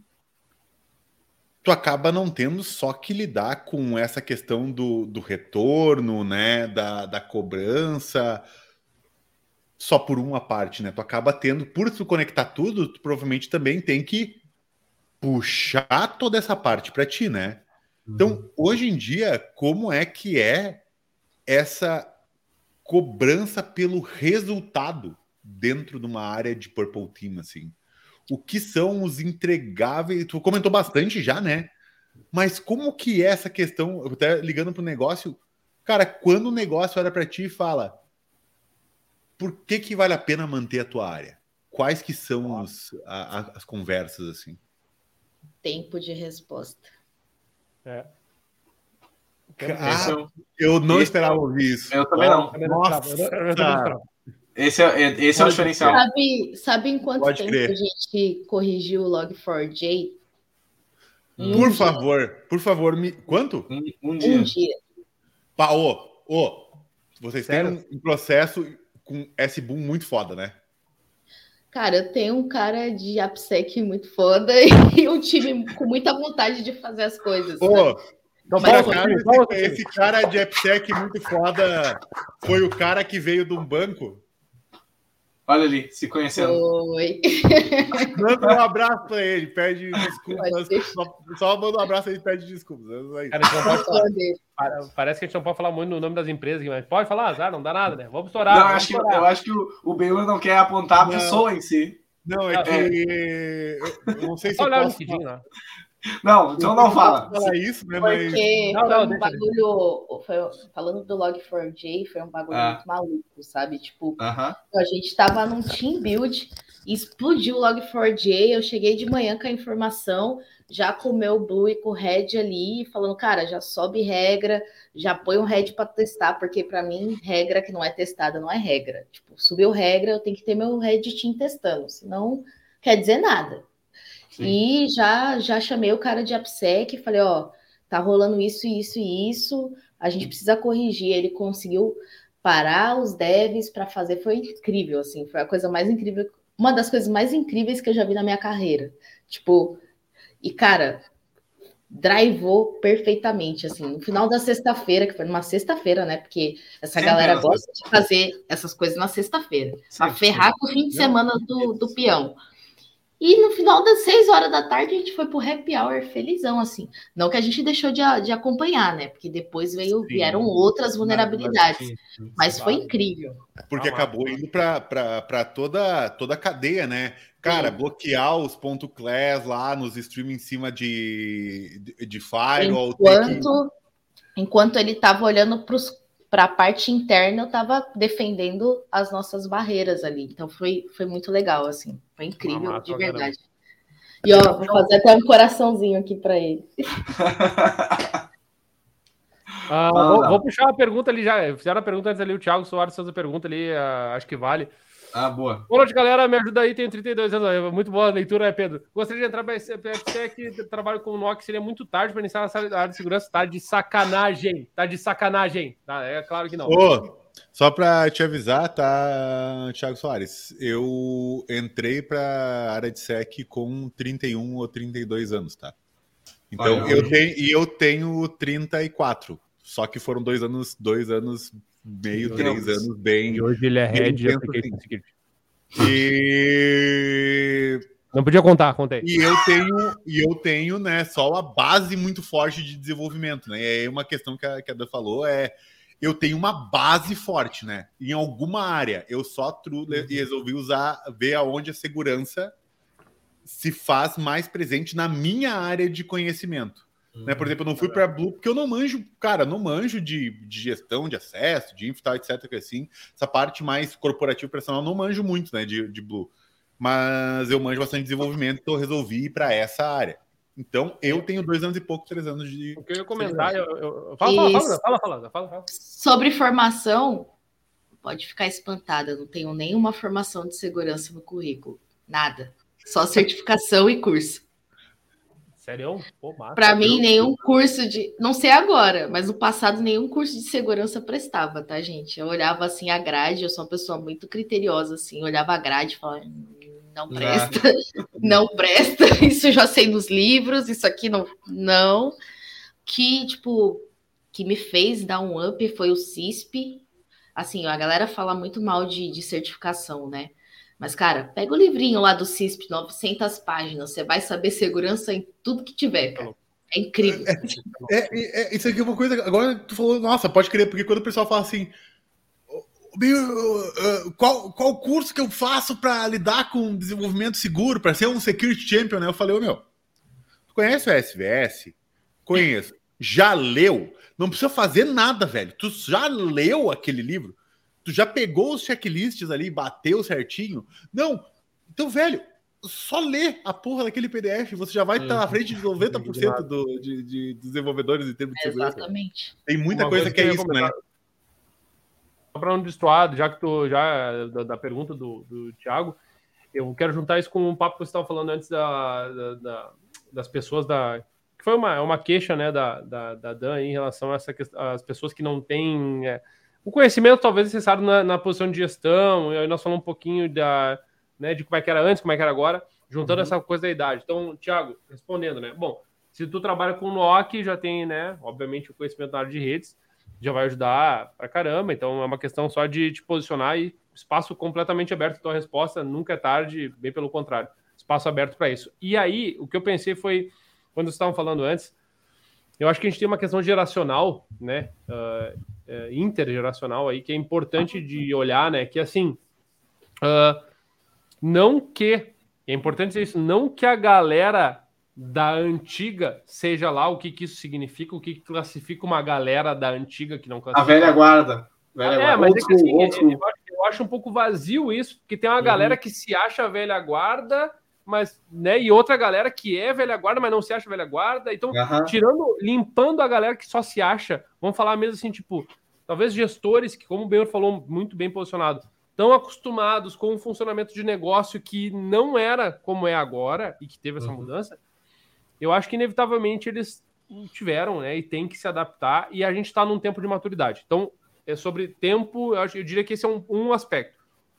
tu acaba não tendo só que lidar com essa questão do, do retorno, né, da, da cobrança, só por uma parte, né? Tu acaba tendo, por tu conectar tudo, tu provavelmente também tem que puxar toda essa parte para ti, né? Então, uhum. hoje em dia, como é que é essa cobrança pelo resultado dentro de uma área de Purple Team, assim? O que são os entregáveis? Tu comentou bastante já, né? Mas como que é essa questão? Até ligando para o negócio, cara, quando o negócio olha para ti e fala, por que, que vale a pena manter a tua área? Quais que são os, a, a, as conversas assim? Tempo de resposta. É. Ah, eu não esse, esperava ouvir isso. Eu também não. Nossa. Esse é, é, esse é o diferencial. Sabe, sabe em quanto Pode tempo crer. a gente corrigiu o Log4j? Um por dia. favor, por favor, me... quanto? Um, um dia. Um dia. Pa, ô, ô, vocês Sério? têm um processo com S-Boom muito foda, né? Cara, eu tenho um cara de AppSec muito foda e um time com muita vontade de fazer as coisas. Pô, então, Mas, cara, esse, esse, cara de AppSec muito foda foi o cara que veio de um banco Olha ali, se conhecendo. Oi. Manda um abraço pra ele, pede desculpas. Só, só manda um abraço e pede desculpas. É cara, pode Parece que a gente não pode falar muito no nome das empresas, mas pode falar, azar, não dá nada, né? Vamos estourar. Não, vamos acho estourar. Que, eu acho que o, o Benhur não quer apontar a pessoa em si. Não, é que. É. Eu não sei se eu posso. Não, então não fala. Falar isso, né? Porque mas... foi um bagulho. Foi, falando do Log4j, foi um bagulho ah. muito maluco, sabe? Tipo, uh -huh. a gente tava num team build, explodiu o Log4j. Eu cheguei de manhã com a informação, já com o meu Blue e com o Red ali, falando, cara, já sobe regra, já põe um Red para testar, porque para mim, regra que não é testada não é regra. Tipo, subiu regra, eu tenho que ter meu Red Team testando, senão quer dizer nada. Sim. E já já chamei o cara de AppSec e falei, ó, tá rolando isso, isso e isso, a gente precisa corrigir. Ele conseguiu parar os devs para fazer, foi incrível, assim, foi a coisa mais incrível, uma das coisas mais incríveis que eu já vi na minha carreira. Tipo, e cara, drivou perfeitamente, assim, no final da sexta-feira, que foi numa sexta-feira, né? Porque essa Sempre galera gosta de fazer essas coisas na sexta-feira, para ferrar com o fim de semana do, do peão. E no final das seis horas da tarde a gente foi pro happy hour felizão, assim. Não que a gente deixou de, de acompanhar, né? Porque depois veio, sim. vieram outras vulnerabilidades. Mas, sim, sim, mas foi incrível. Porque acabou indo para toda, toda a cadeia, né? Cara, bloquear os ponto .class lá nos streaming em cima de, de, de firewall. Enquanto, que... enquanto ele estava olhando para os para a parte interna eu estava defendendo as nossas barreiras ali. Então foi, foi muito legal, assim. Foi incrível, Mamá, de verdade. E ó, vou fazer até um coraçãozinho aqui para ele. ah, vou, vou, puxar uma pergunta ali já. Fizeram a pergunta antes ali, o Thiago Soares fez a pergunta ali, uh, acho que vale. Ah, boa. Boa noite, galera. Me ajuda aí, tenho 32 anos. Muito boa a leitura, né, Pedro? Gostaria de entrar para a que trabalho com o NOC. Seria muito tarde para iniciar na área de segurança. Tá de sacanagem. Tá de sacanagem. Tá, é claro que não. Ô, só para te avisar, tá, Thiago Soares? Eu entrei para a área de SEC com 31 ou 32 anos, tá? Então, eu tenho, e eu tenho 34. Só que foram dois anos, dois anos meio, três anos bem. E hoje ele é head application security. E. Não podia contar, contei. E eu tenho, e eu tenho, né, só a base muito forte de desenvolvimento, né? E aí uma questão que a, que a Dan falou é eu tenho uma base forte, né? Em alguma área. Eu só tru, uhum. resolvi usar, ver aonde a segurança se faz mais presente na minha área de conhecimento. Né? Por exemplo, eu não fui para Blue porque eu não manjo, cara, não manjo de, de gestão de acesso, de info, tal, etc. Que assim, essa parte mais corporativa profissional não manjo muito, né, de, de Blue. Mas eu manjo bastante desenvolvimento, então eu resolvi ir para essa área. Então, eu tenho dois anos e pouco, três anos de. O que eu ia comentar, eu, eu... Fala, fala, fala, fala, fala, fala, fala. Sobre formação, pode ficar espantada, eu não tenho nenhuma formação de segurança no currículo. Nada. Só certificação e curso. Sério? Para mim, nenhum curso de. Não sei agora, mas no passado, nenhum curso de segurança prestava, tá, gente? Eu olhava assim a grade, eu sou uma pessoa muito criteriosa, assim, olhava a grade e falava, não presta, não presta, isso eu já sei nos livros, isso aqui não. Não. Que, tipo, que me fez dar um up foi o CISP. Assim, a galera fala muito mal de, de certificação, né? Mas, cara, pega o livrinho lá do CISP, 900 páginas, você vai saber segurança em tudo que tiver, cara. É incrível. É, é, é, isso aqui é uma coisa. Agora tu falou, nossa, pode crer, porque quando o pessoal fala assim. Qual, qual curso que eu faço para lidar com desenvolvimento seguro, para ser um security champion? Né? Eu falei, ô meu, conhece o SVS? Conheço. Já leu? Não precisa fazer nada, velho. Tu já leu aquele livro? Tu já pegou os checklists ali, bateu certinho? Não. Então, velho, só lê a porra daquele PDF, você já vai estar na frente de 90% do, de, de desenvolvedores em termos de segurança. Exatamente. Tem muita coisa, coisa, que, é isso, né? Só para não destoar, já que tu já da, da pergunta do, do Thiago, eu quero juntar isso com um papo que você estava falando antes da, da, da, das pessoas da que foi uma, uma queixa né da, da, da Dan em relação a essa as pessoas que não têm é, o conhecimento talvez necessário na, na, posição de gestão, e aí nós falamos um pouquinho da, né, de como é que era antes, como é que era agora, juntando uhum. essa coisa da idade. Então, Thiago, respondendo, né? Bom, se tu trabalha com o NOC, já tem, né, obviamente, o conhecimento na área de redes, já vai ajudar pra caramba. Então, é uma questão só de te posicionar e espaço completamente aberto. Então, a resposta nunca é tarde, bem pelo contrário, espaço aberto para isso. E aí, o que eu pensei foi, quando vocês estavam falando antes, eu acho que a gente tem uma questão geracional, né? Uh, uh, intergeracional aí, que é importante de olhar, né? Que assim, uh, não que, é importante dizer isso, não que a galera da antiga, seja lá o que, que isso significa, o que, que classifica uma galera da antiga que não classifica. A velha guarda. Velha é, mas é que, assim, eu, eu, eu, acho um pouco vazio isso, porque tem uma uhum. galera que se acha velha guarda, mas, né, e outra galera que é velha guarda, mas não se acha velha guarda. Então, uhum. tirando, limpando a galera que só se acha, vamos falar mesmo assim, tipo, talvez gestores que, como o Benhor falou, muito bem posicionado, estão acostumados com um funcionamento de negócio que não era como é agora e que teve essa uhum. mudança, eu acho que inevitavelmente eles tiveram, né, e tem que se adaptar, e a gente está num tempo de maturidade. Então, é sobre tempo, eu, acho, eu diria que esse é um, um aspecto.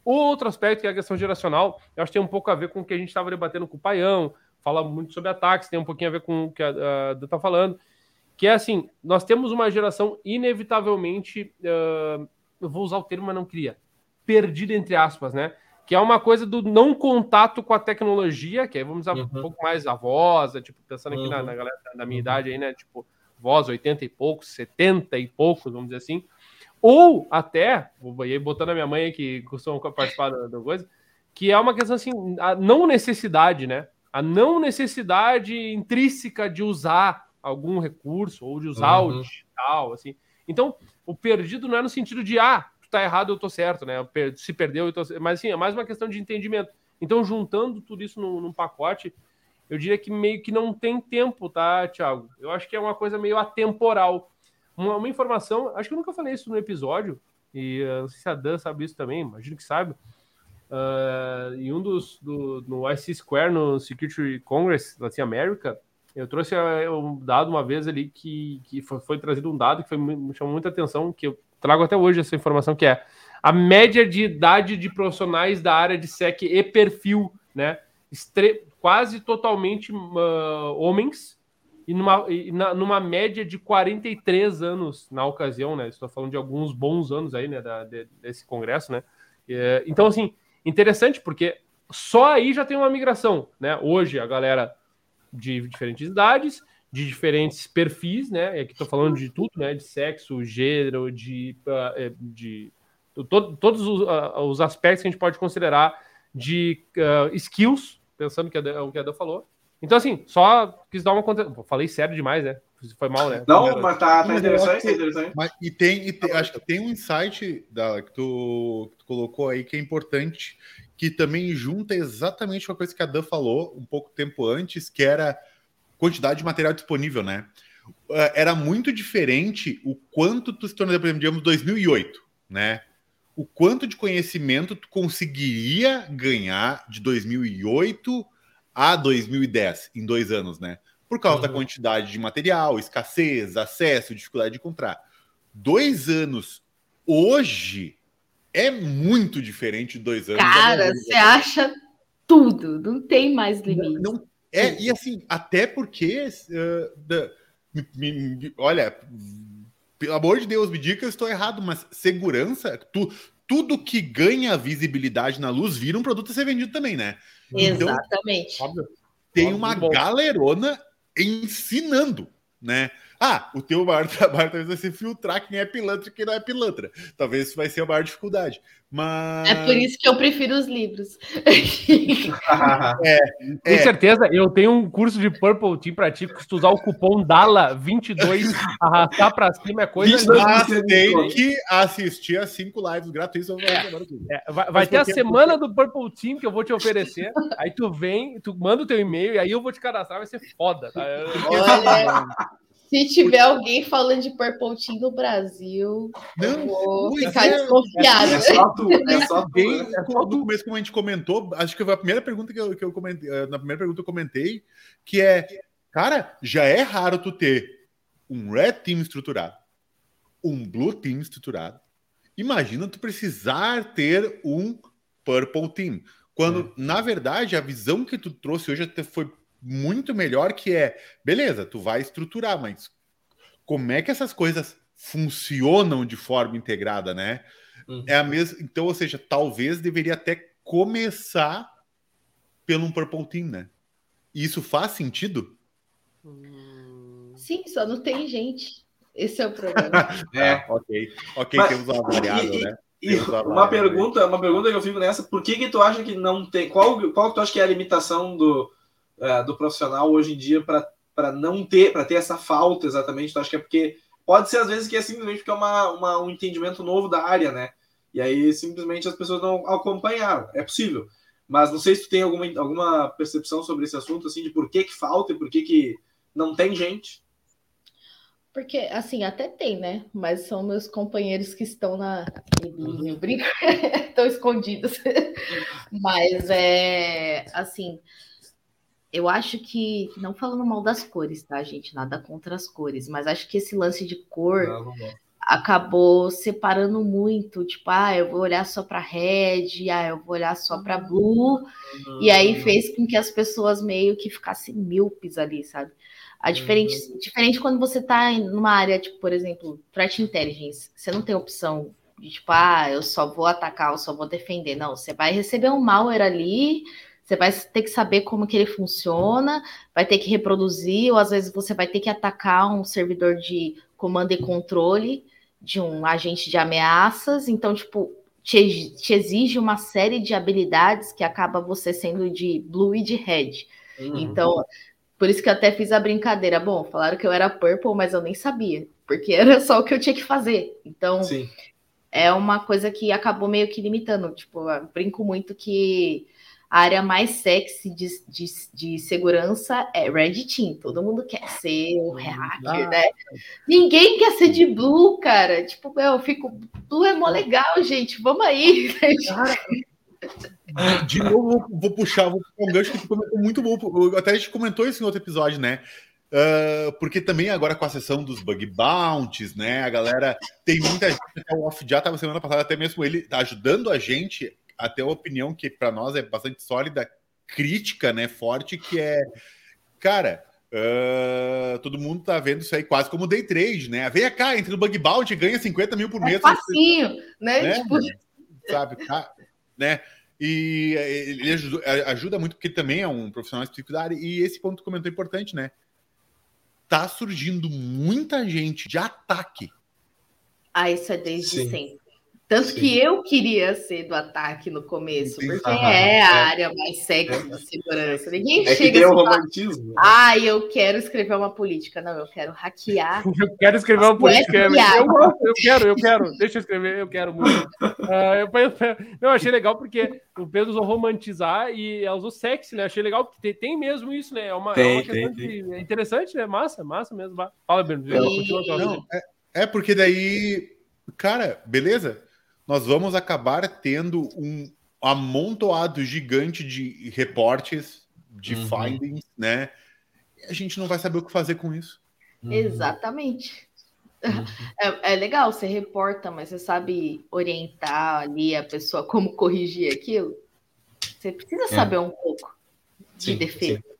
Outro aspecto, que é a questão geracional, eu acho que tem um pouco a ver com o que a gente estava debatendo com o Paião, fala muito sobre ataques, tem um pouquinho a ver com o que a, a está falando, que é assim, nós temos uma geração inevitavelmente, uh, eu vou usar o termo, mas não queria, perdida entre aspas, né? Que é uma coisa do não contato com a tecnologia, que aí vamos usar uhum. um pouco mais a voz, tipo, pensando aqui uhum. na, na, galera da minha idade aí, né? Tipo, voz 80 e poucos, 70 e poucos, vamos dizer assim. Ou até, botando a minha mãe que costuma participar da, da coisa, que é uma questão assim, a não necessidade, né? A não necessidade intrínseca de usar algum recurso ou de usar uhum. o digital, assim. Então, o perdido não é no sentido de, ah, tu tá errado, eu tô certo, né? Se perdeu, eu tô... Mas, assim, é mais uma questão de entendimento. Então, juntando tudo isso num, num pacote, eu diria que meio que não tem tempo, tá, Thiago? Eu acho que é uma coisa meio atemporal. Uma, uma informação, acho que eu nunca falei isso no episódio, e uh, não sei se a Dan sabe isso também, imagino que sabe. Uh, em um dos do, no IC Square, no Security Congress Latin America, eu trouxe uh, um dado uma vez ali que, que foi, foi trazido um dado que foi, me chamou muita atenção, que eu trago até hoje essa informação, que é a média de idade de profissionais da área de SEC e perfil, né? Estre quase totalmente uh, homens, e numa, e na, numa média de 43 anos na ocasião, né? Estou falando de alguns bons anos aí, né? Da, de, desse congresso, né? É, então, assim, interessante porque só aí já tem uma migração, né? Hoje a galera de diferentes idades, de diferentes perfis, né? Aqui estou falando de tudo, né? De sexo, gênero, de, uh, de to, todos os, uh, os, aspectos que a gente pode considerar de uh, skills, pensando que é o que a Dan falou, então, assim, só quis dar uma conta. Falei sério demais, né? Foi mal, né? Não, mas tá, tá interessante, tá interessante. Mas, e tem, e tem, acho que tem um insight da, que, tu, que tu colocou aí que é importante, que também junta exatamente uma coisa que a Dan falou um pouco tempo antes, que era quantidade de material disponível, né? É, era muito diferente o quanto tu se tornou, por exemplo, digamos, 2008, né? O quanto de conhecimento tu conseguiria ganhar de 2008 a 2010, em dois anos, né? Por causa uhum. da quantidade de material, escassez, acesso, dificuldade de encontrar. Dois anos hoje é muito diferente de dois anos. Cara, você acha tudo, não tem mais limite. Não, não é, e assim, até porque. Uh, me, me, olha, pelo amor de Deus, me diga que eu estou errado, mas segurança, tu, tudo que ganha visibilidade na luz vira um produto a ser vendido também, né? Então, Exatamente. tem uma galerona ensinando, né? Ah, o teu maior trabalho talvez vai ser filtrar quem é pilantra e quem não é pilantra. Talvez isso vai ser a maior dificuldade. Mas... É por isso que eu prefiro os livros. é, Com é. certeza, eu tenho um curso de Purple Team para ti, que se tu usar o cupom DALA22, arrastar para cima é coisa... Mas tem que assistir a cinco lives gratuitas. É, é, vai, vai ter a semana do Purple Team que eu vou te oferecer, aí tu vem, tu manda o teu e-mail e aí eu vou te cadastrar, vai ser foda. Tá? Olha... Se tiver alguém falando de Purple Team no Brasil, não, vou ficar é, desconfiado. É, só tu, é só tu. É no começo, como a gente comentou, acho que foi a primeira pergunta que eu, que eu comentei, eh, na primeira pergunta eu comentei, que é, cara, já é raro tu ter um Red Team estruturado, um Blue Team estruturado. Imagina tu precisar ter um Purple Team. Quando, é. na verdade, a visão que tu trouxe hoje até foi muito melhor que é, beleza, tu vai estruturar, mas como é que essas coisas funcionam de forma integrada, né? Uhum. É a mesma, então, ou seja, talvez deveria até começar pelo um Purple Team, né? E isso faz sentido? Sim, só não tem gente. Esse é o problema. é, ah, ok. Ok, Mas, temos uma variável, né? E uma pergunta, uma pergunta que eu fico nessa, por que que tu acha que não tem, qual, qual que tu acha que é a limitação do, uh, do profissional hoje em dia para não ter, para ter essa falta exatamente. Então, acho que é porque pode ser às vezes que é simplesmente porque é uma, uma, um entendimento novo da área, né? E aí simplesmente as pessoas não acompanharam. É possível. Mas não sei se tu tem alguma, alguma percepção sobre esse assunto, assim, de por que, que falta e por que, que não tem gente. Porque, assim, até tem, né? Mas são meus companheiros que estão na. Uhum. Eu brinco, estão escondidos. Mas, é. Assim, eu acho que. Não falando mal das cores, tá, gente? Nada contra as cores. Mas acho que esse lance de cor. Não, não acabou separando muito, tipo, ah, eu vou olhar só para red, ah, eu vou olhar só para blue, uhum. e aí fez com que as pessoas meio que ficassem míopes ali, sabe? A diferente, uhum. diferente quando você tá numa área, tipo, por exemplo, threat intelligence, você não tem opção de tipo, ah, eu só vou atacar, eu só vou defender. Não, você vai receber um malware ali, você vai ter que saber como que ele funciona, vai ter que reproduzir, ou às vezes você vai ter que atacar um servidor de comando e controle de um agente de ameaças, então, tipo, te, te, exige uma série de habilidades que acaba você sendo de blue e de red. Uhum. Então, por isso que eu até fiz a brincadeira. Bom, falaram que eu era purple, mas eu nem sabia, porque era só o que eu tinha que fazer. Então, Sim. é uma coisa que acabou meio que limitando. Tipo, eu brinco muito que a área mais sexy de, de, de, segurança é Red Team. Todo mundo quer ser o hacker, ah, né? Ninguém quer ser de Blue, cara. Tipo, eu fico. Blue é mó legal, gente. Vamos aí. de novo, vou puxar, vou puxar um gancho que comentou muito bom. Até a gente comentou isso em outro episódio, né? Uh, porque também agora com a sessão dos bug bounties, né? A galera tem muita gente, o Off já estava semana passada, até mesmo ele tá ajudando a gente até a opinião que para nós é bastante sólida, crítica, né, forte, que é, cara, uh, todo mundo tá vendo isso aí quase como day trade, né? Vem cá, entre o bug bounty ganha 50 mil por é mês. É facinho, né? né? Tipo... Sabe, tá, né? E ele ajuda, ajuda, muito porque ele também é um profissional específico da área. E esse ponto que comentou é importante, né? Tá surgindo muita gente de ataque. Ah, isso é desde Sim. sempre. Tanto Sim. que eu queria ser do ataque no começo, porque ah, é a é. área mais sexy da segurança. Ninguém é chega que assim, romantismo. Ah, eu quero escrever uma política. Não, eu quero hackear. Eu quero escrever uma política. Eu, eu, quero, eu quero. Deixa eu escrever, eu quero muito. Uh, eu, eu, achei legal porque o Pedro usou romantizar e ela usou sexy, né? Achei legal porque tem, tem mesmo isso, né? É uma, tem, é uma questão tem, de, é interessante, né? Massa, massa mesmo. Fala. Não, é, é porque daí, cara, beleza? Nós vamos acabar tendo um amontoado gigante de reportes, de uhum. findings, né? E a gente não vai saber o que fazer com isso. Uhum. Exatamente. Uhum. É, é, legal, você reporta, mas você sabe orientar ali a pessoa como corrigir aquilo? Você precisa é. saber um pouco de sim, defesa. Sim.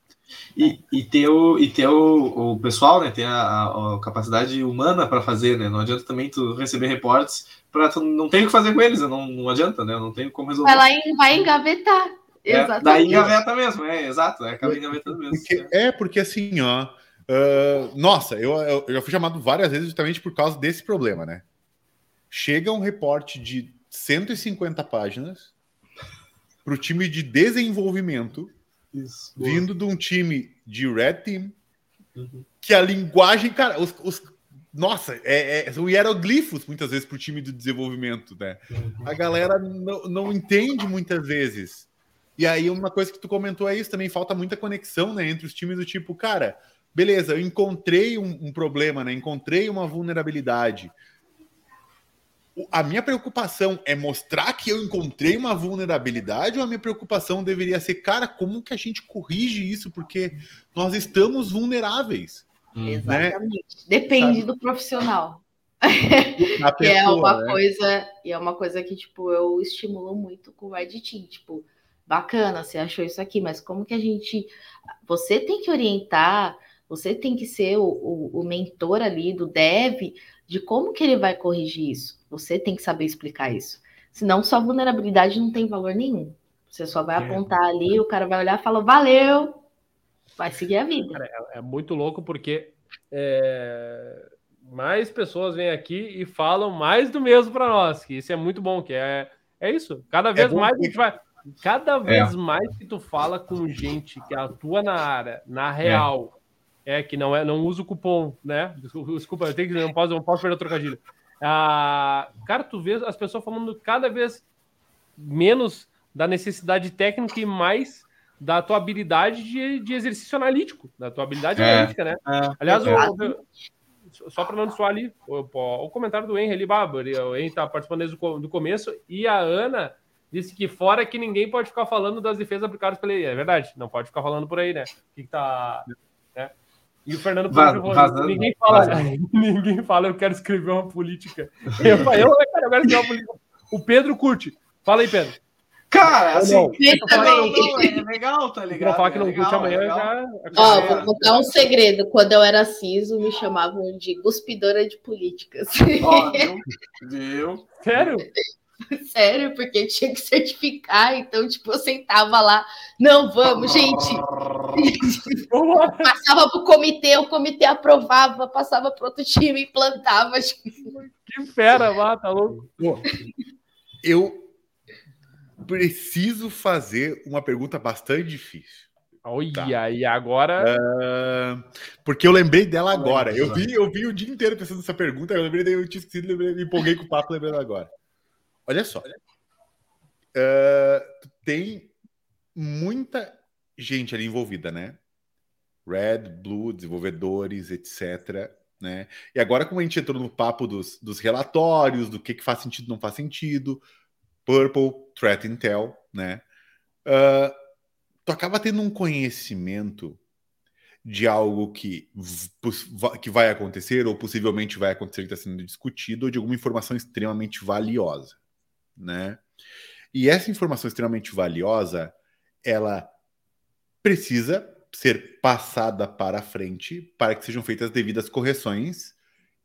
E, e ter, o, e ter o, o pessoal, né? Ter a, a capacidade humana para fazer, né? Não adianta também tu receber reportes para tu não tem o que fazer com eles, não, não adianta, né? Não tem como resolver. Vai lá e vai engavetar. É, daí engaveta mesmo, é, exato, é, acaba engavetando mesmo. Porque, é. porque assim, ó. Uh, nossa, eu, eu já fui chamado várias vezes justamente por causa desse problema, né? Chega um reporte de 150 páginas para o time de desenvolvimento isso, vindo de um time de Red Team, uhum. que a linguagem, cara, os, os nossa, é, é, são hieroglifos muitas vezes para o time do desenvolvimento, né? Uhum. A galera não, não entende muitas vezes. E aí, uma coisa que tu comentou é isso também, falta muita conexão né, entre os times do tipo, cara, beleza, eu encontrei um, um problema, né? Encontrei uma vulnerabilidade a minha preocupação é mostrar que eu encontrei uma vulnerabilidade ou a minha preocupação deveria ser, cara, como que a gente corrige isso? Porque nós estamos vulneráveis. Hum. Exatamente. Né? Depende Sabe? do profissional. Pessoa, que é uma né? coisa, e é uma coisa que, tipo, eu estimulo muito com o Red Team, tipo, bacana, você achou isso aqui, mas como que a gente. Você tem que orientar, você tem que ser o, o, o mentor ali do dev de como que ele vai corrigir isso. Você tem que saber explicar isso. Senão, sua vulnerabilidade não tem valor nenhum. Você só vai é. apontar ali, o cara vai olhar e fala, valeu, vai seguir a vida. Cara, é, é, muito louco porque é, mais pessoas vêm aqui e falam mais do mesmo para nós, que isso é muito bom, que é, é isso. Cada é vez mais a gente vai. cada vez é. mais que tu fala com gente que atua na área, na real, é, é que não é, não usa o cupom, né? Desculpa, eu tenho que não posso, não posso perder o trocadilho. Ah, cara, tu vê as pessoas falando cada vez menos da necessidade técnica e mais da tua habilidade de, de exercício analítico, da tua habilidade é, analítica, né? É, Aliás, é. o, só para não soar ali, o, o, comentário do Henry ali, o Henry tá participando desde o do começo, e a Ana disse que fora que ninguém pode ficar falando das defesas aplicadas pela É verdade, não pode ficar falando por aí, né? O que, que tá. E o Fernando falou, ninguém fala, ninguém fala, eu quero escrever uma política. Eu, eu, eu quero escrever uma política. O Pedro curte. Fala aí, Pedro. Cara, assim, não, não, é legal, tá ligado? Vou falar que não é curte amanhã legal. já. Ó, vou contar um segredo. Quando eu era CISO, me chamavam de cuspidora de políticas. Ó, viu? viu? Sério? Sério, porque tinha que certificar, então, tipo, eu sentava lá, não, vamos, gente. passava para o comitê, o comitê aprovava, passava para outro time, implantava. Que fera, lá, tá louco. Eu preciso fazer uma pergunta bastante difícil. Olha, tá. e agora. Uh, porque eu lembrei dela agora. Eu vi, eu vi o dia inteiro pensando nessa pergunta, eu lembrei, eu tinha esquecido, lembrei, me empolguei com o papo lembrando agora. Olha só. Uh, tem muita gente ali envolvida, né? Red, Blue, desenvolvedores, etc. Né? E agora, como a gente entrou no papo dos, dos relatórios, do que, que faz sentido não faz sentido, Purple, Threat Intel, né? Uh, tu acaba tendo um conhecimento de algo que, que vai acontecer ou possivelmente vai acontecer que está sendo discutido ou de alguma informação extremamente valiosa, né? E essa informação extremamente valiosa, ela precisa ser passada para frente para que sejam feitas as devidas correções.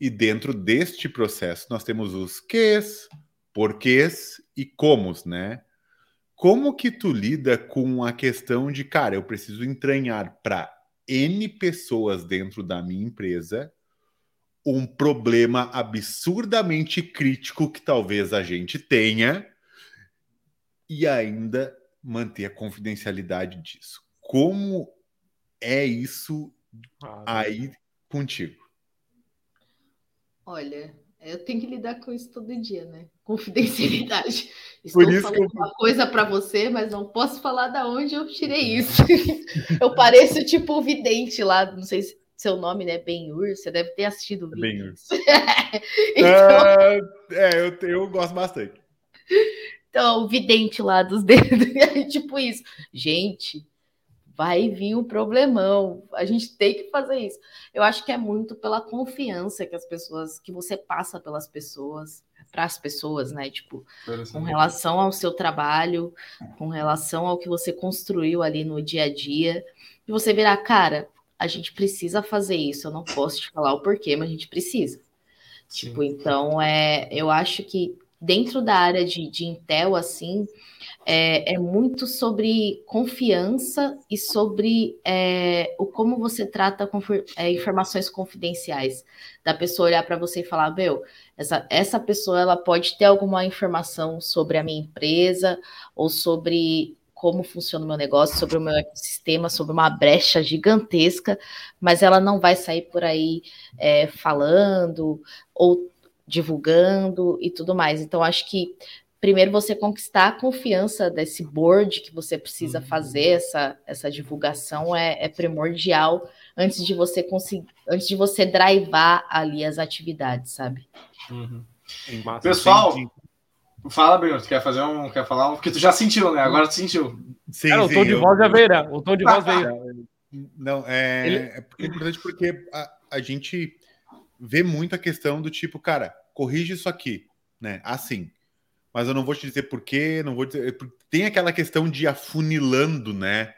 E dentro deste processo nós temos os ques, porquês e comos, né? Como que tu lida com a questão de, cara, eu preciso entranhar para N pessoas dentro da minha empresa um problema absurdamente crítico que talvez a gente tenha e ainda manter a confidencialidade disso. Como é isso ah, aí contigo? Olha, eu tenho que lidar com isso todo dia, né? Confidencialidade. Estou Por isso falando eu... uma coisa para você, mas não posso falar da onde eu tirei isso. eu pareço tipo o vidente lá, não sei se seu nome né, Ben-Hur, você deve ter assistido o vídeo. Ben-Hur. então... Uh, é, eu, eu gosto bastante. Então, o vidente lá dos dedos, tipo isso. Gente, vai vir um problemão. A gente tem que fazer isso. Eu acho que é muito pela confiança que as pessoas, que você passa pelas pessoas, para as pessoas, né? Tipo, com relação ao seu trabalho, com relação ao que você construiu ali no dia a dia, e você virar, cara, a gente precisa fazer isso. Eu não posso te falar o porquê, mas a gente precisa. Sim. Tipo, então é, eu acho que dentro da área de, de Intel, assim, é, é muito sobre confiança e sobre é, o como você trata é, informações confidenciais. Da pessoa olhar para você e falar, meu, essa, essa pessoa ela pode ter alguma informação sobre a minha empresa ou sobre como funciona o meu negócio, sobre o meu ecossistema, sobre uma brecha gigantesca, mas ela não vai sair por aí é, falando ou divulgando e tudo mais. Então, acho que primeiro você conquistar a confiança desse board que você precisa uhum. fazer essa, essa divulgação é, é, primordial antes de você conseguir, antes de você drivar ali as atividades, sabe? Uhum. Pessoal, fala, Bruno, tu quer fazer um, quer falar um, porque tu já sentiu, né? Agora tu sentiu. Sim, Cara, sim, o tom de voz já veio, né? O tom de voz veio. Não, é, Ele... é importante porque a, a gente vê muito a questão do tipo, cara, corrige isso aqui, né? Assim mas eu não vou te dizer porquê, não vou dizer. Tem aquela questão de afunilando, né?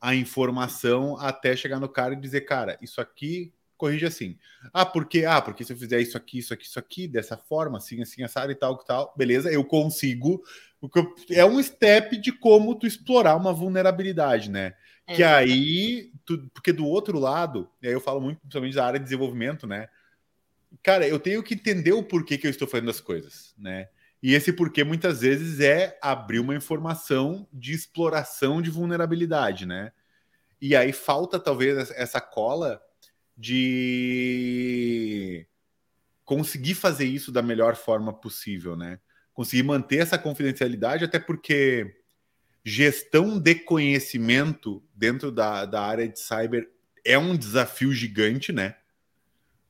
A informação até chegar no cara e dizer, cara, isso aqui corrige assim. Ah, porque ah, porque se eu fizer isso aqui, isso aqui, isso aqui, dessa forma, assim, assim, assado e tal, tal, beleza, eu consigo. É um step de como tu explorar uma vulnerabilidade, né? É. Que aí, tu, porque do outro lado, e aí eu falo muito principalmente da área de desenvolvimento, né? Cara, eu tenho que entender o porquê que eu estou fazendo as coisas, né? E esse porquê muitas vezes é abrir uma informação de exploração de vulnerabilidade, né? E aí falta talvez essa cola de conseguir fazer isso da melhor forma possível, né? Conseguir manter essa confidencialidade, até porque gestão de conhecimento dentro da, da área de cyber é um desafio gigante, né?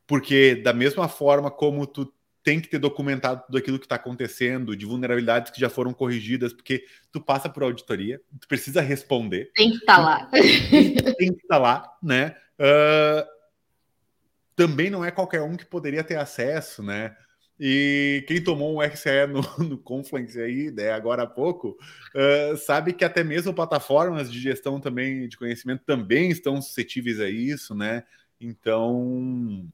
Porque da mesma forma como tu tem que ter documentado tudo aquilo que está acontecendo, de vulnerabilidades que já foram corrigidas, porque tu passa por auditoria, tu precisa responder. Tem que estar tá lá. Tem que estar tá lá, né? Uh, também não é qualquer um que poderia ter acesso, né? E quem tomou um RCE no, no Confluence aí, né, agora há pouco, uh, sabe que até mesmo plataformas de gestão também de conhecimento também estão suscetíveis a isso, né? Então,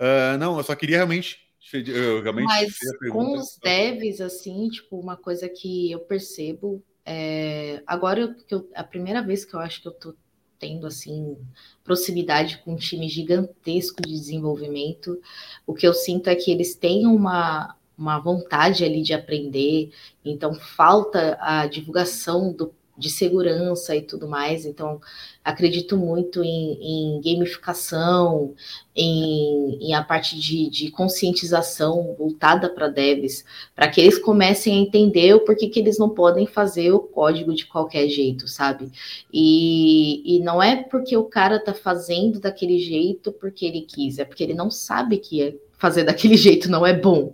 uh, não, eu só queria realmente eu realmente Mas com os devs, assim, tipo, uma coisa que eu percebo é, agora eu, eu, a primeira vez que eu acho que eu tô tendo assim proximidade com um time gigantesco de desenvolvimento. O que eu sinto é que eles têm uma, uma vontade ali de aprender, então falta a divulgação do de segurança e tudo mais. Então, acredito muito em, em gamificação, em, em, a parte de, de conscientização voltada para devs, para que eles comecem a entender o porquê que eles não podem fazer o código de qualquer jeito, sabe? E, e não é porque o cara tá fazendo daquele jeito porque ele quis, é porque ele não sabe que fazer daquele jeito não é bom.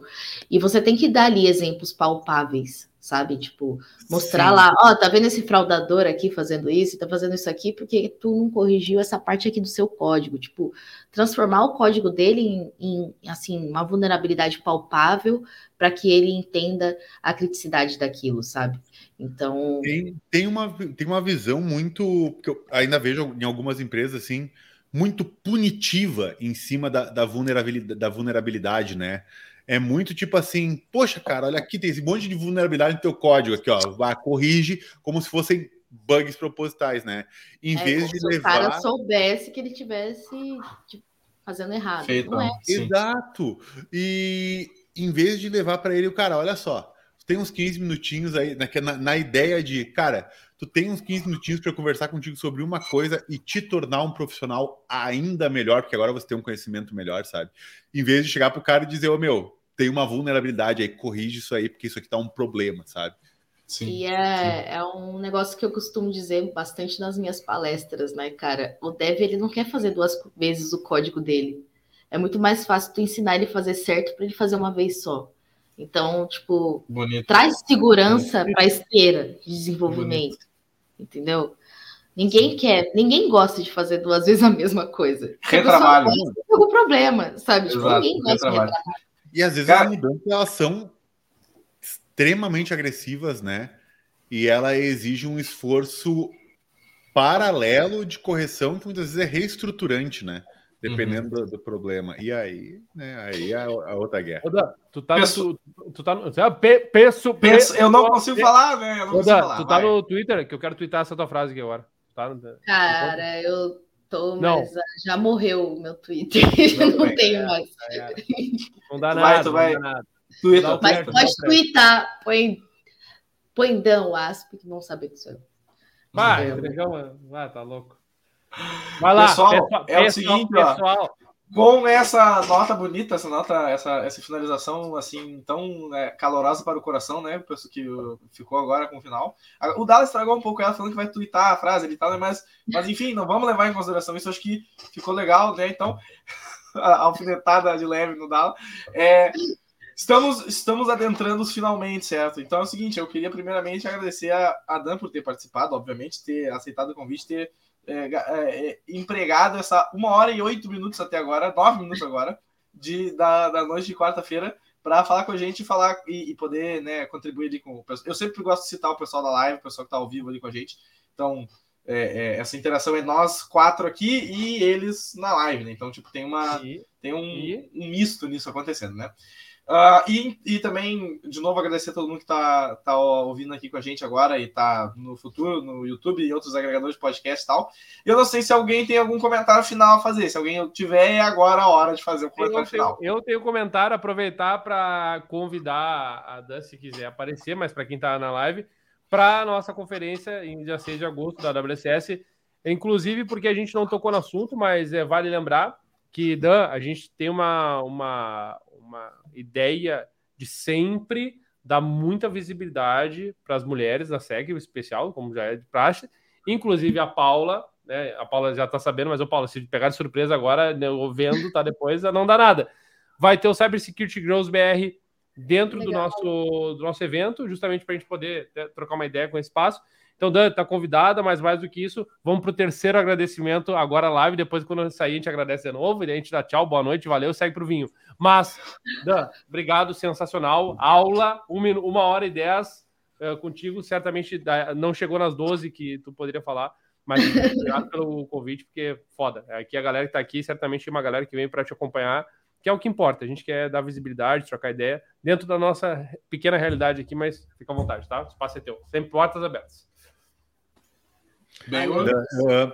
E você tem que dar ali exemplos palpáveis, sabe? Tipo, mostrar Sim. lá, ó, oh, tá vendo esse fraudador aqui fazendo isso, tá fazendo isso aqui porque tu não corrigiu essa parte aqui do seu código. Tipo, transformar o código dele em, em assim, uma vulnerabilidade palpável para que ele entenda a criticidade daquilo, sabe? Então. Tem, tem, uma, tem uma visão muito. que eu ainda vejo em algumas empresas assim. Muito punitiva em cima da, da vulnerabilidade, da vulnerabilidade, né? É muito tipo assim, poxa, cara, olha aqui, tem esse monte de vulnerabilidade no teu código aqui, ó. Vá, corrige como se fossem bugs propositais, né? Em é, vez de se levar. Se o cara soubesse que ele tivesse tipo, fazendo errado. Feito, não é. Exato. E em vez de levar para ele o cara, olha só, tem uns 15 minutinhos aí na, na ideia de, cara, tu tem uns 15 minutinhos para conversar contigo sobre uma coisa e te tornar um profissional ainda melhor, porque agora você tem um conhecimento melhor, sabe? Em vez de chegar pro cara e dizer, ô oh, meu, tem uma vulnerabilidade aí, corrige isso aí, porque isso aqui tá um problema, sabe? Sim, e é, sim. é um negócio que eu costumo dizer bastante nas minhas palestras, né, cara? O dev, ele não quer fazer duas vezes o código dele. É muito mais fácil tu ensinar ele a fazer certo para ele fazer uma vez só. Então, tipo, Bonito. traz segurança para a esteira de desenvolvimento. Bonito entendeu? Ninguém quer, ninguém gosta de fazer duas vezes a mesma coisa. Retrabalho. Tem algum problema, sabe? Tipo, ninguém gosta de retrabalho. E às vezes Cara... as mudanças elas são extremamente agressivas, né? E ela exige um esforço paralelo de correção que muitas vezes é reestruturante, né? Dependendo uhum. do, do, problema. E aí, né? Aí é a, a outra guerra. Oda, tu tá no. Tu, tu tá no. Pe, penso, penso, eu não consigo pe... falar, né? Eu não Oda, falar, tu tá vai. no Twitter, que eu quero twittar essa tua frase aqui agora. Tá no... Cara, eu tô, mas não. já morreu o meu Twitter. Não, não tenho é, mais. É. Não dá nada, tu vai, não dá nada. Twitter, mas pode twittar. Põe, põe Dão Asp, que vão saber que sou eu. Vai, vai, tá louco. Vai lá, pessoal, pessoal é o seguinte, pessoal. Ó, com essa nota bonita, essa nota, essa, essa finalização assim tão né, calorosa para o coração, né? Penso que ficou agora com o final. O Dallas estragou um pouco ela falando que vai twittar a frase e tal, né? Mas, mas enfim, não vamos levar em consideração isso. Acho que ficou legal, né? Então, a alfinetada de leve no Dallas. É, estamos, estamos adentrando os finalmente, certo? Então é o seguinte, eu queria primeiramente agradecer a, a Dan por ter participado, obviamente, ter aceitado o convite, ter é, é, é, empregado essa uma hora e oito minutos até agora, nove minutos agora, de, da, da noite de quarta-feira, para falar com a gente falar e, e, poder né, contribuir ali com o pessoal. Eu sempre gosto de citar o pessoal da live, o pessoal que está ao vivo ali com a gente. Então, é, é, essa interação é nós quatro aqui e eles na live, né? Então, tipo, tem uma e, tem um, um, misto nisso acontecendo, né? Uh, e, e também, de novo, agradecer a todo mundo que está tá ouvindo aqui com a gente agora e está no futuro, no YouTube e outros agregadores de podcast e tal. Eu não sei se alguém tem algum comentário final a fazer. Se alguém tiver, é agora a hora de fazer o comentário eu final. Tenho, eu tenho comentário, aproveitar para convidar a Dan, se quiser aparecer, mas para quem está na live, para a nossa conferência em dia 6 de agosto da WCS. Inclusive porque a gente não tocou no assunto, mas é, vale lembrar que, Dan, a gente tem uma, uma, uma ideia de sempre dar muita visibilidade para as mulheres da SEG, especial, como já é de praxe. Inclusive a Paula, né? A Paula já está sabendo, mas o Paula, se pegar de surpresa agora, né, eu vendo, tá depois, não dá nada. Vai ter o Cyber Security Girls BR dentro do nosso, do nosso evento, justamente para a gente poder né, trocar uma ideia com esse espaço. Então, Dan, está convidada, mas mais do que isso, vamos para o terceiro agradecimento agora live. Depois, quando sair, a gente agradece de novo. E a gente dá tchau, boa noite, valeu, segue para o vinho. Mas, Dan, obrigado, sensacional. Aula, uma hora e dez uh, contigo. Certamente não chegou nas 12 que tu poderia falar, mas obrigado pelo convite, porque foda. Aqui a galera que está aqui, certamente é uma galera que vem para te acompanhar que é o que importa. A gente quer dar visibilidade, trocar ideia dentro da nossa pequena realidade aqui, mas fica à vontade, tá? O espaço é teu. Sempre portas abertas. Bem, uh,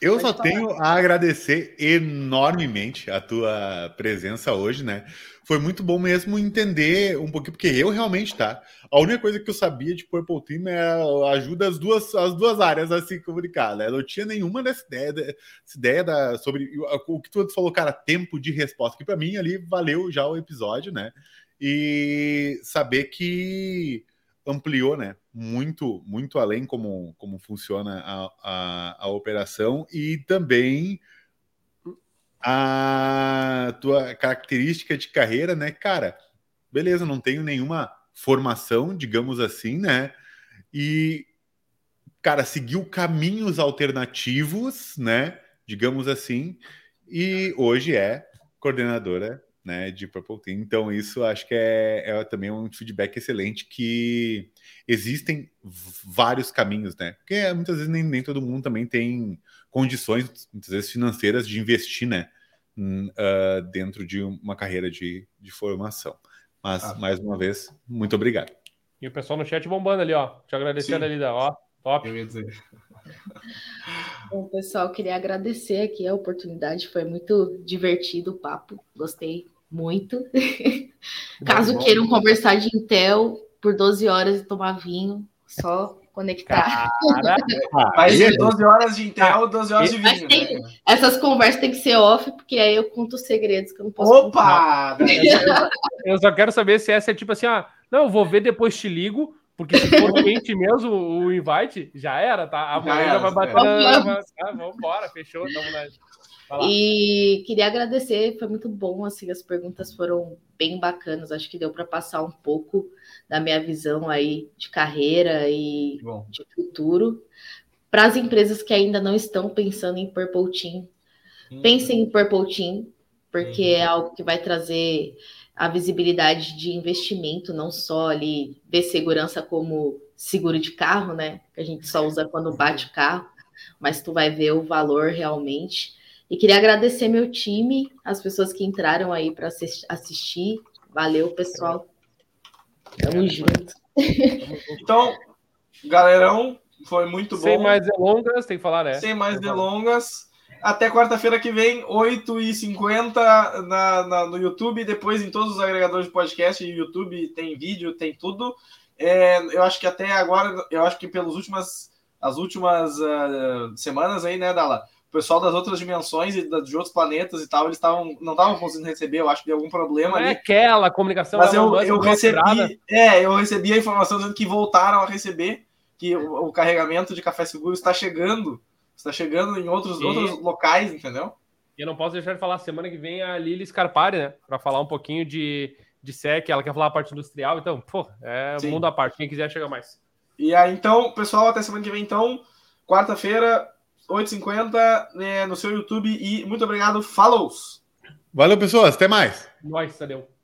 eu só tenho a agradecer enormemente a tua presença hoje, né? Foi muito bom mesmo entender um pouquinho, porque eu realmente, tá? A única coisa que eu sabia de Purple Team é ajuda as duas, as duas áreas a se comunicar, né? Eu não tinha nenhuma dessa ideia, dessa ideia da, sobre o que tu falou, cara, tempo de resposta, que para mim ali valeu já o episódio, né? E saber que ampliou, né? Muito, muito além como, como funciona a, a, a operação e também a tua característica de carreira, né, cara? Beleza, não tenho nenhuma formação, digamos assim, né? E, cara, seguiu caminhos alternativos, né? Digamos assim, e hoje é coordenadora né, de Purple Team. Então, isso acho que é, é, também um feedback excelente que existem vários caminhos, né? Porque muitas vezes nem, nem todo mundo também tem condições, muitas vezes financeiras, de investir, né? Uh, dentro de uma carreira de, de formação. Mas, ah, mais uma vez, muito obrigado. E o pessoal no chat bombando ali, ó. Te agradecendo Sim. ali, ó. Top. Eu ia dizer. Bom, pessoal, queria agradecer aqui a oportunidade. Foi muito divertido o papo. Gostei muito. Caso queiram conversar de Intel por 12 horas e tomar vinho, só conectar. Cara, mas 12 horas de Intel, 12 horas de vinho. Tem, né? Essas conversas tem que ser off, porque aí eu conto os segredos que eu não posso Opa! Eu só quero saber se essa é tipo assim, ah, não, eu vou ver, depois te ligo, porque se for quente mesmo o invite, já era, tá? Amanhã já, vai bater. É. Vamos embora, fechou, tamo na... E queria agradecer, foi muito bom, assim, as perguntas foram bem bacanas, acho que deu para passar um pouco da minha visão aí de carreira e de futuro. Para as empresas que ainda não estão pensando em Purple Team, hum. pensem em Purple Team, porque hum. é algo que vai trazer a visibilidade de investimento, não só ali ver segurança como seguro de carro, né? Que a gente só usa quando bate o carro, mas tu vai ver o valor realmente. E queria agradecer meu time, as pessoas que entraram aí para assistir. Valeu, pessoal. Tamo junto. Então, galerão, foi muito bom. Sem mais delongas, tem que falar, né? Sem mais delongas. Até quarta-feira que vem, 8h50 na, na, no YouTube, depois em todos os agregadores de podcast, YouTube tem vídeo, tem tudo. É, eu acho que até agora, eu acho que pelas últimas, as últimas uh, semanas aí, né, Dala? O pessoal das outras dimensões e de outros planetas e tal, eles tavam, não estavam conseguindo receber, eu acho que deu algum problema não ali. É aquela comunicação. Mas eu, eu recebi, é, eu recebi a informação dizendo que voltaram a receber, que o, o carregamento de café seguro está chegando está chegando em outros, e... outros locais, entendeu? E eu não posso deixar de falar, semana que vem a Lili Scarpari, né? Para falar um pouquinho de, de SEC, ela quer falar a parte industrial, então, pô, é Sim. mundo à parte, quem quiser chega mais. E aí, então, pessoal, até semana que vem, então, quarta-feira, 8h50, né, no seu YouTube, e muito obrigado, falou! Valeu, pessoas, até mais! Nós, Tadeu.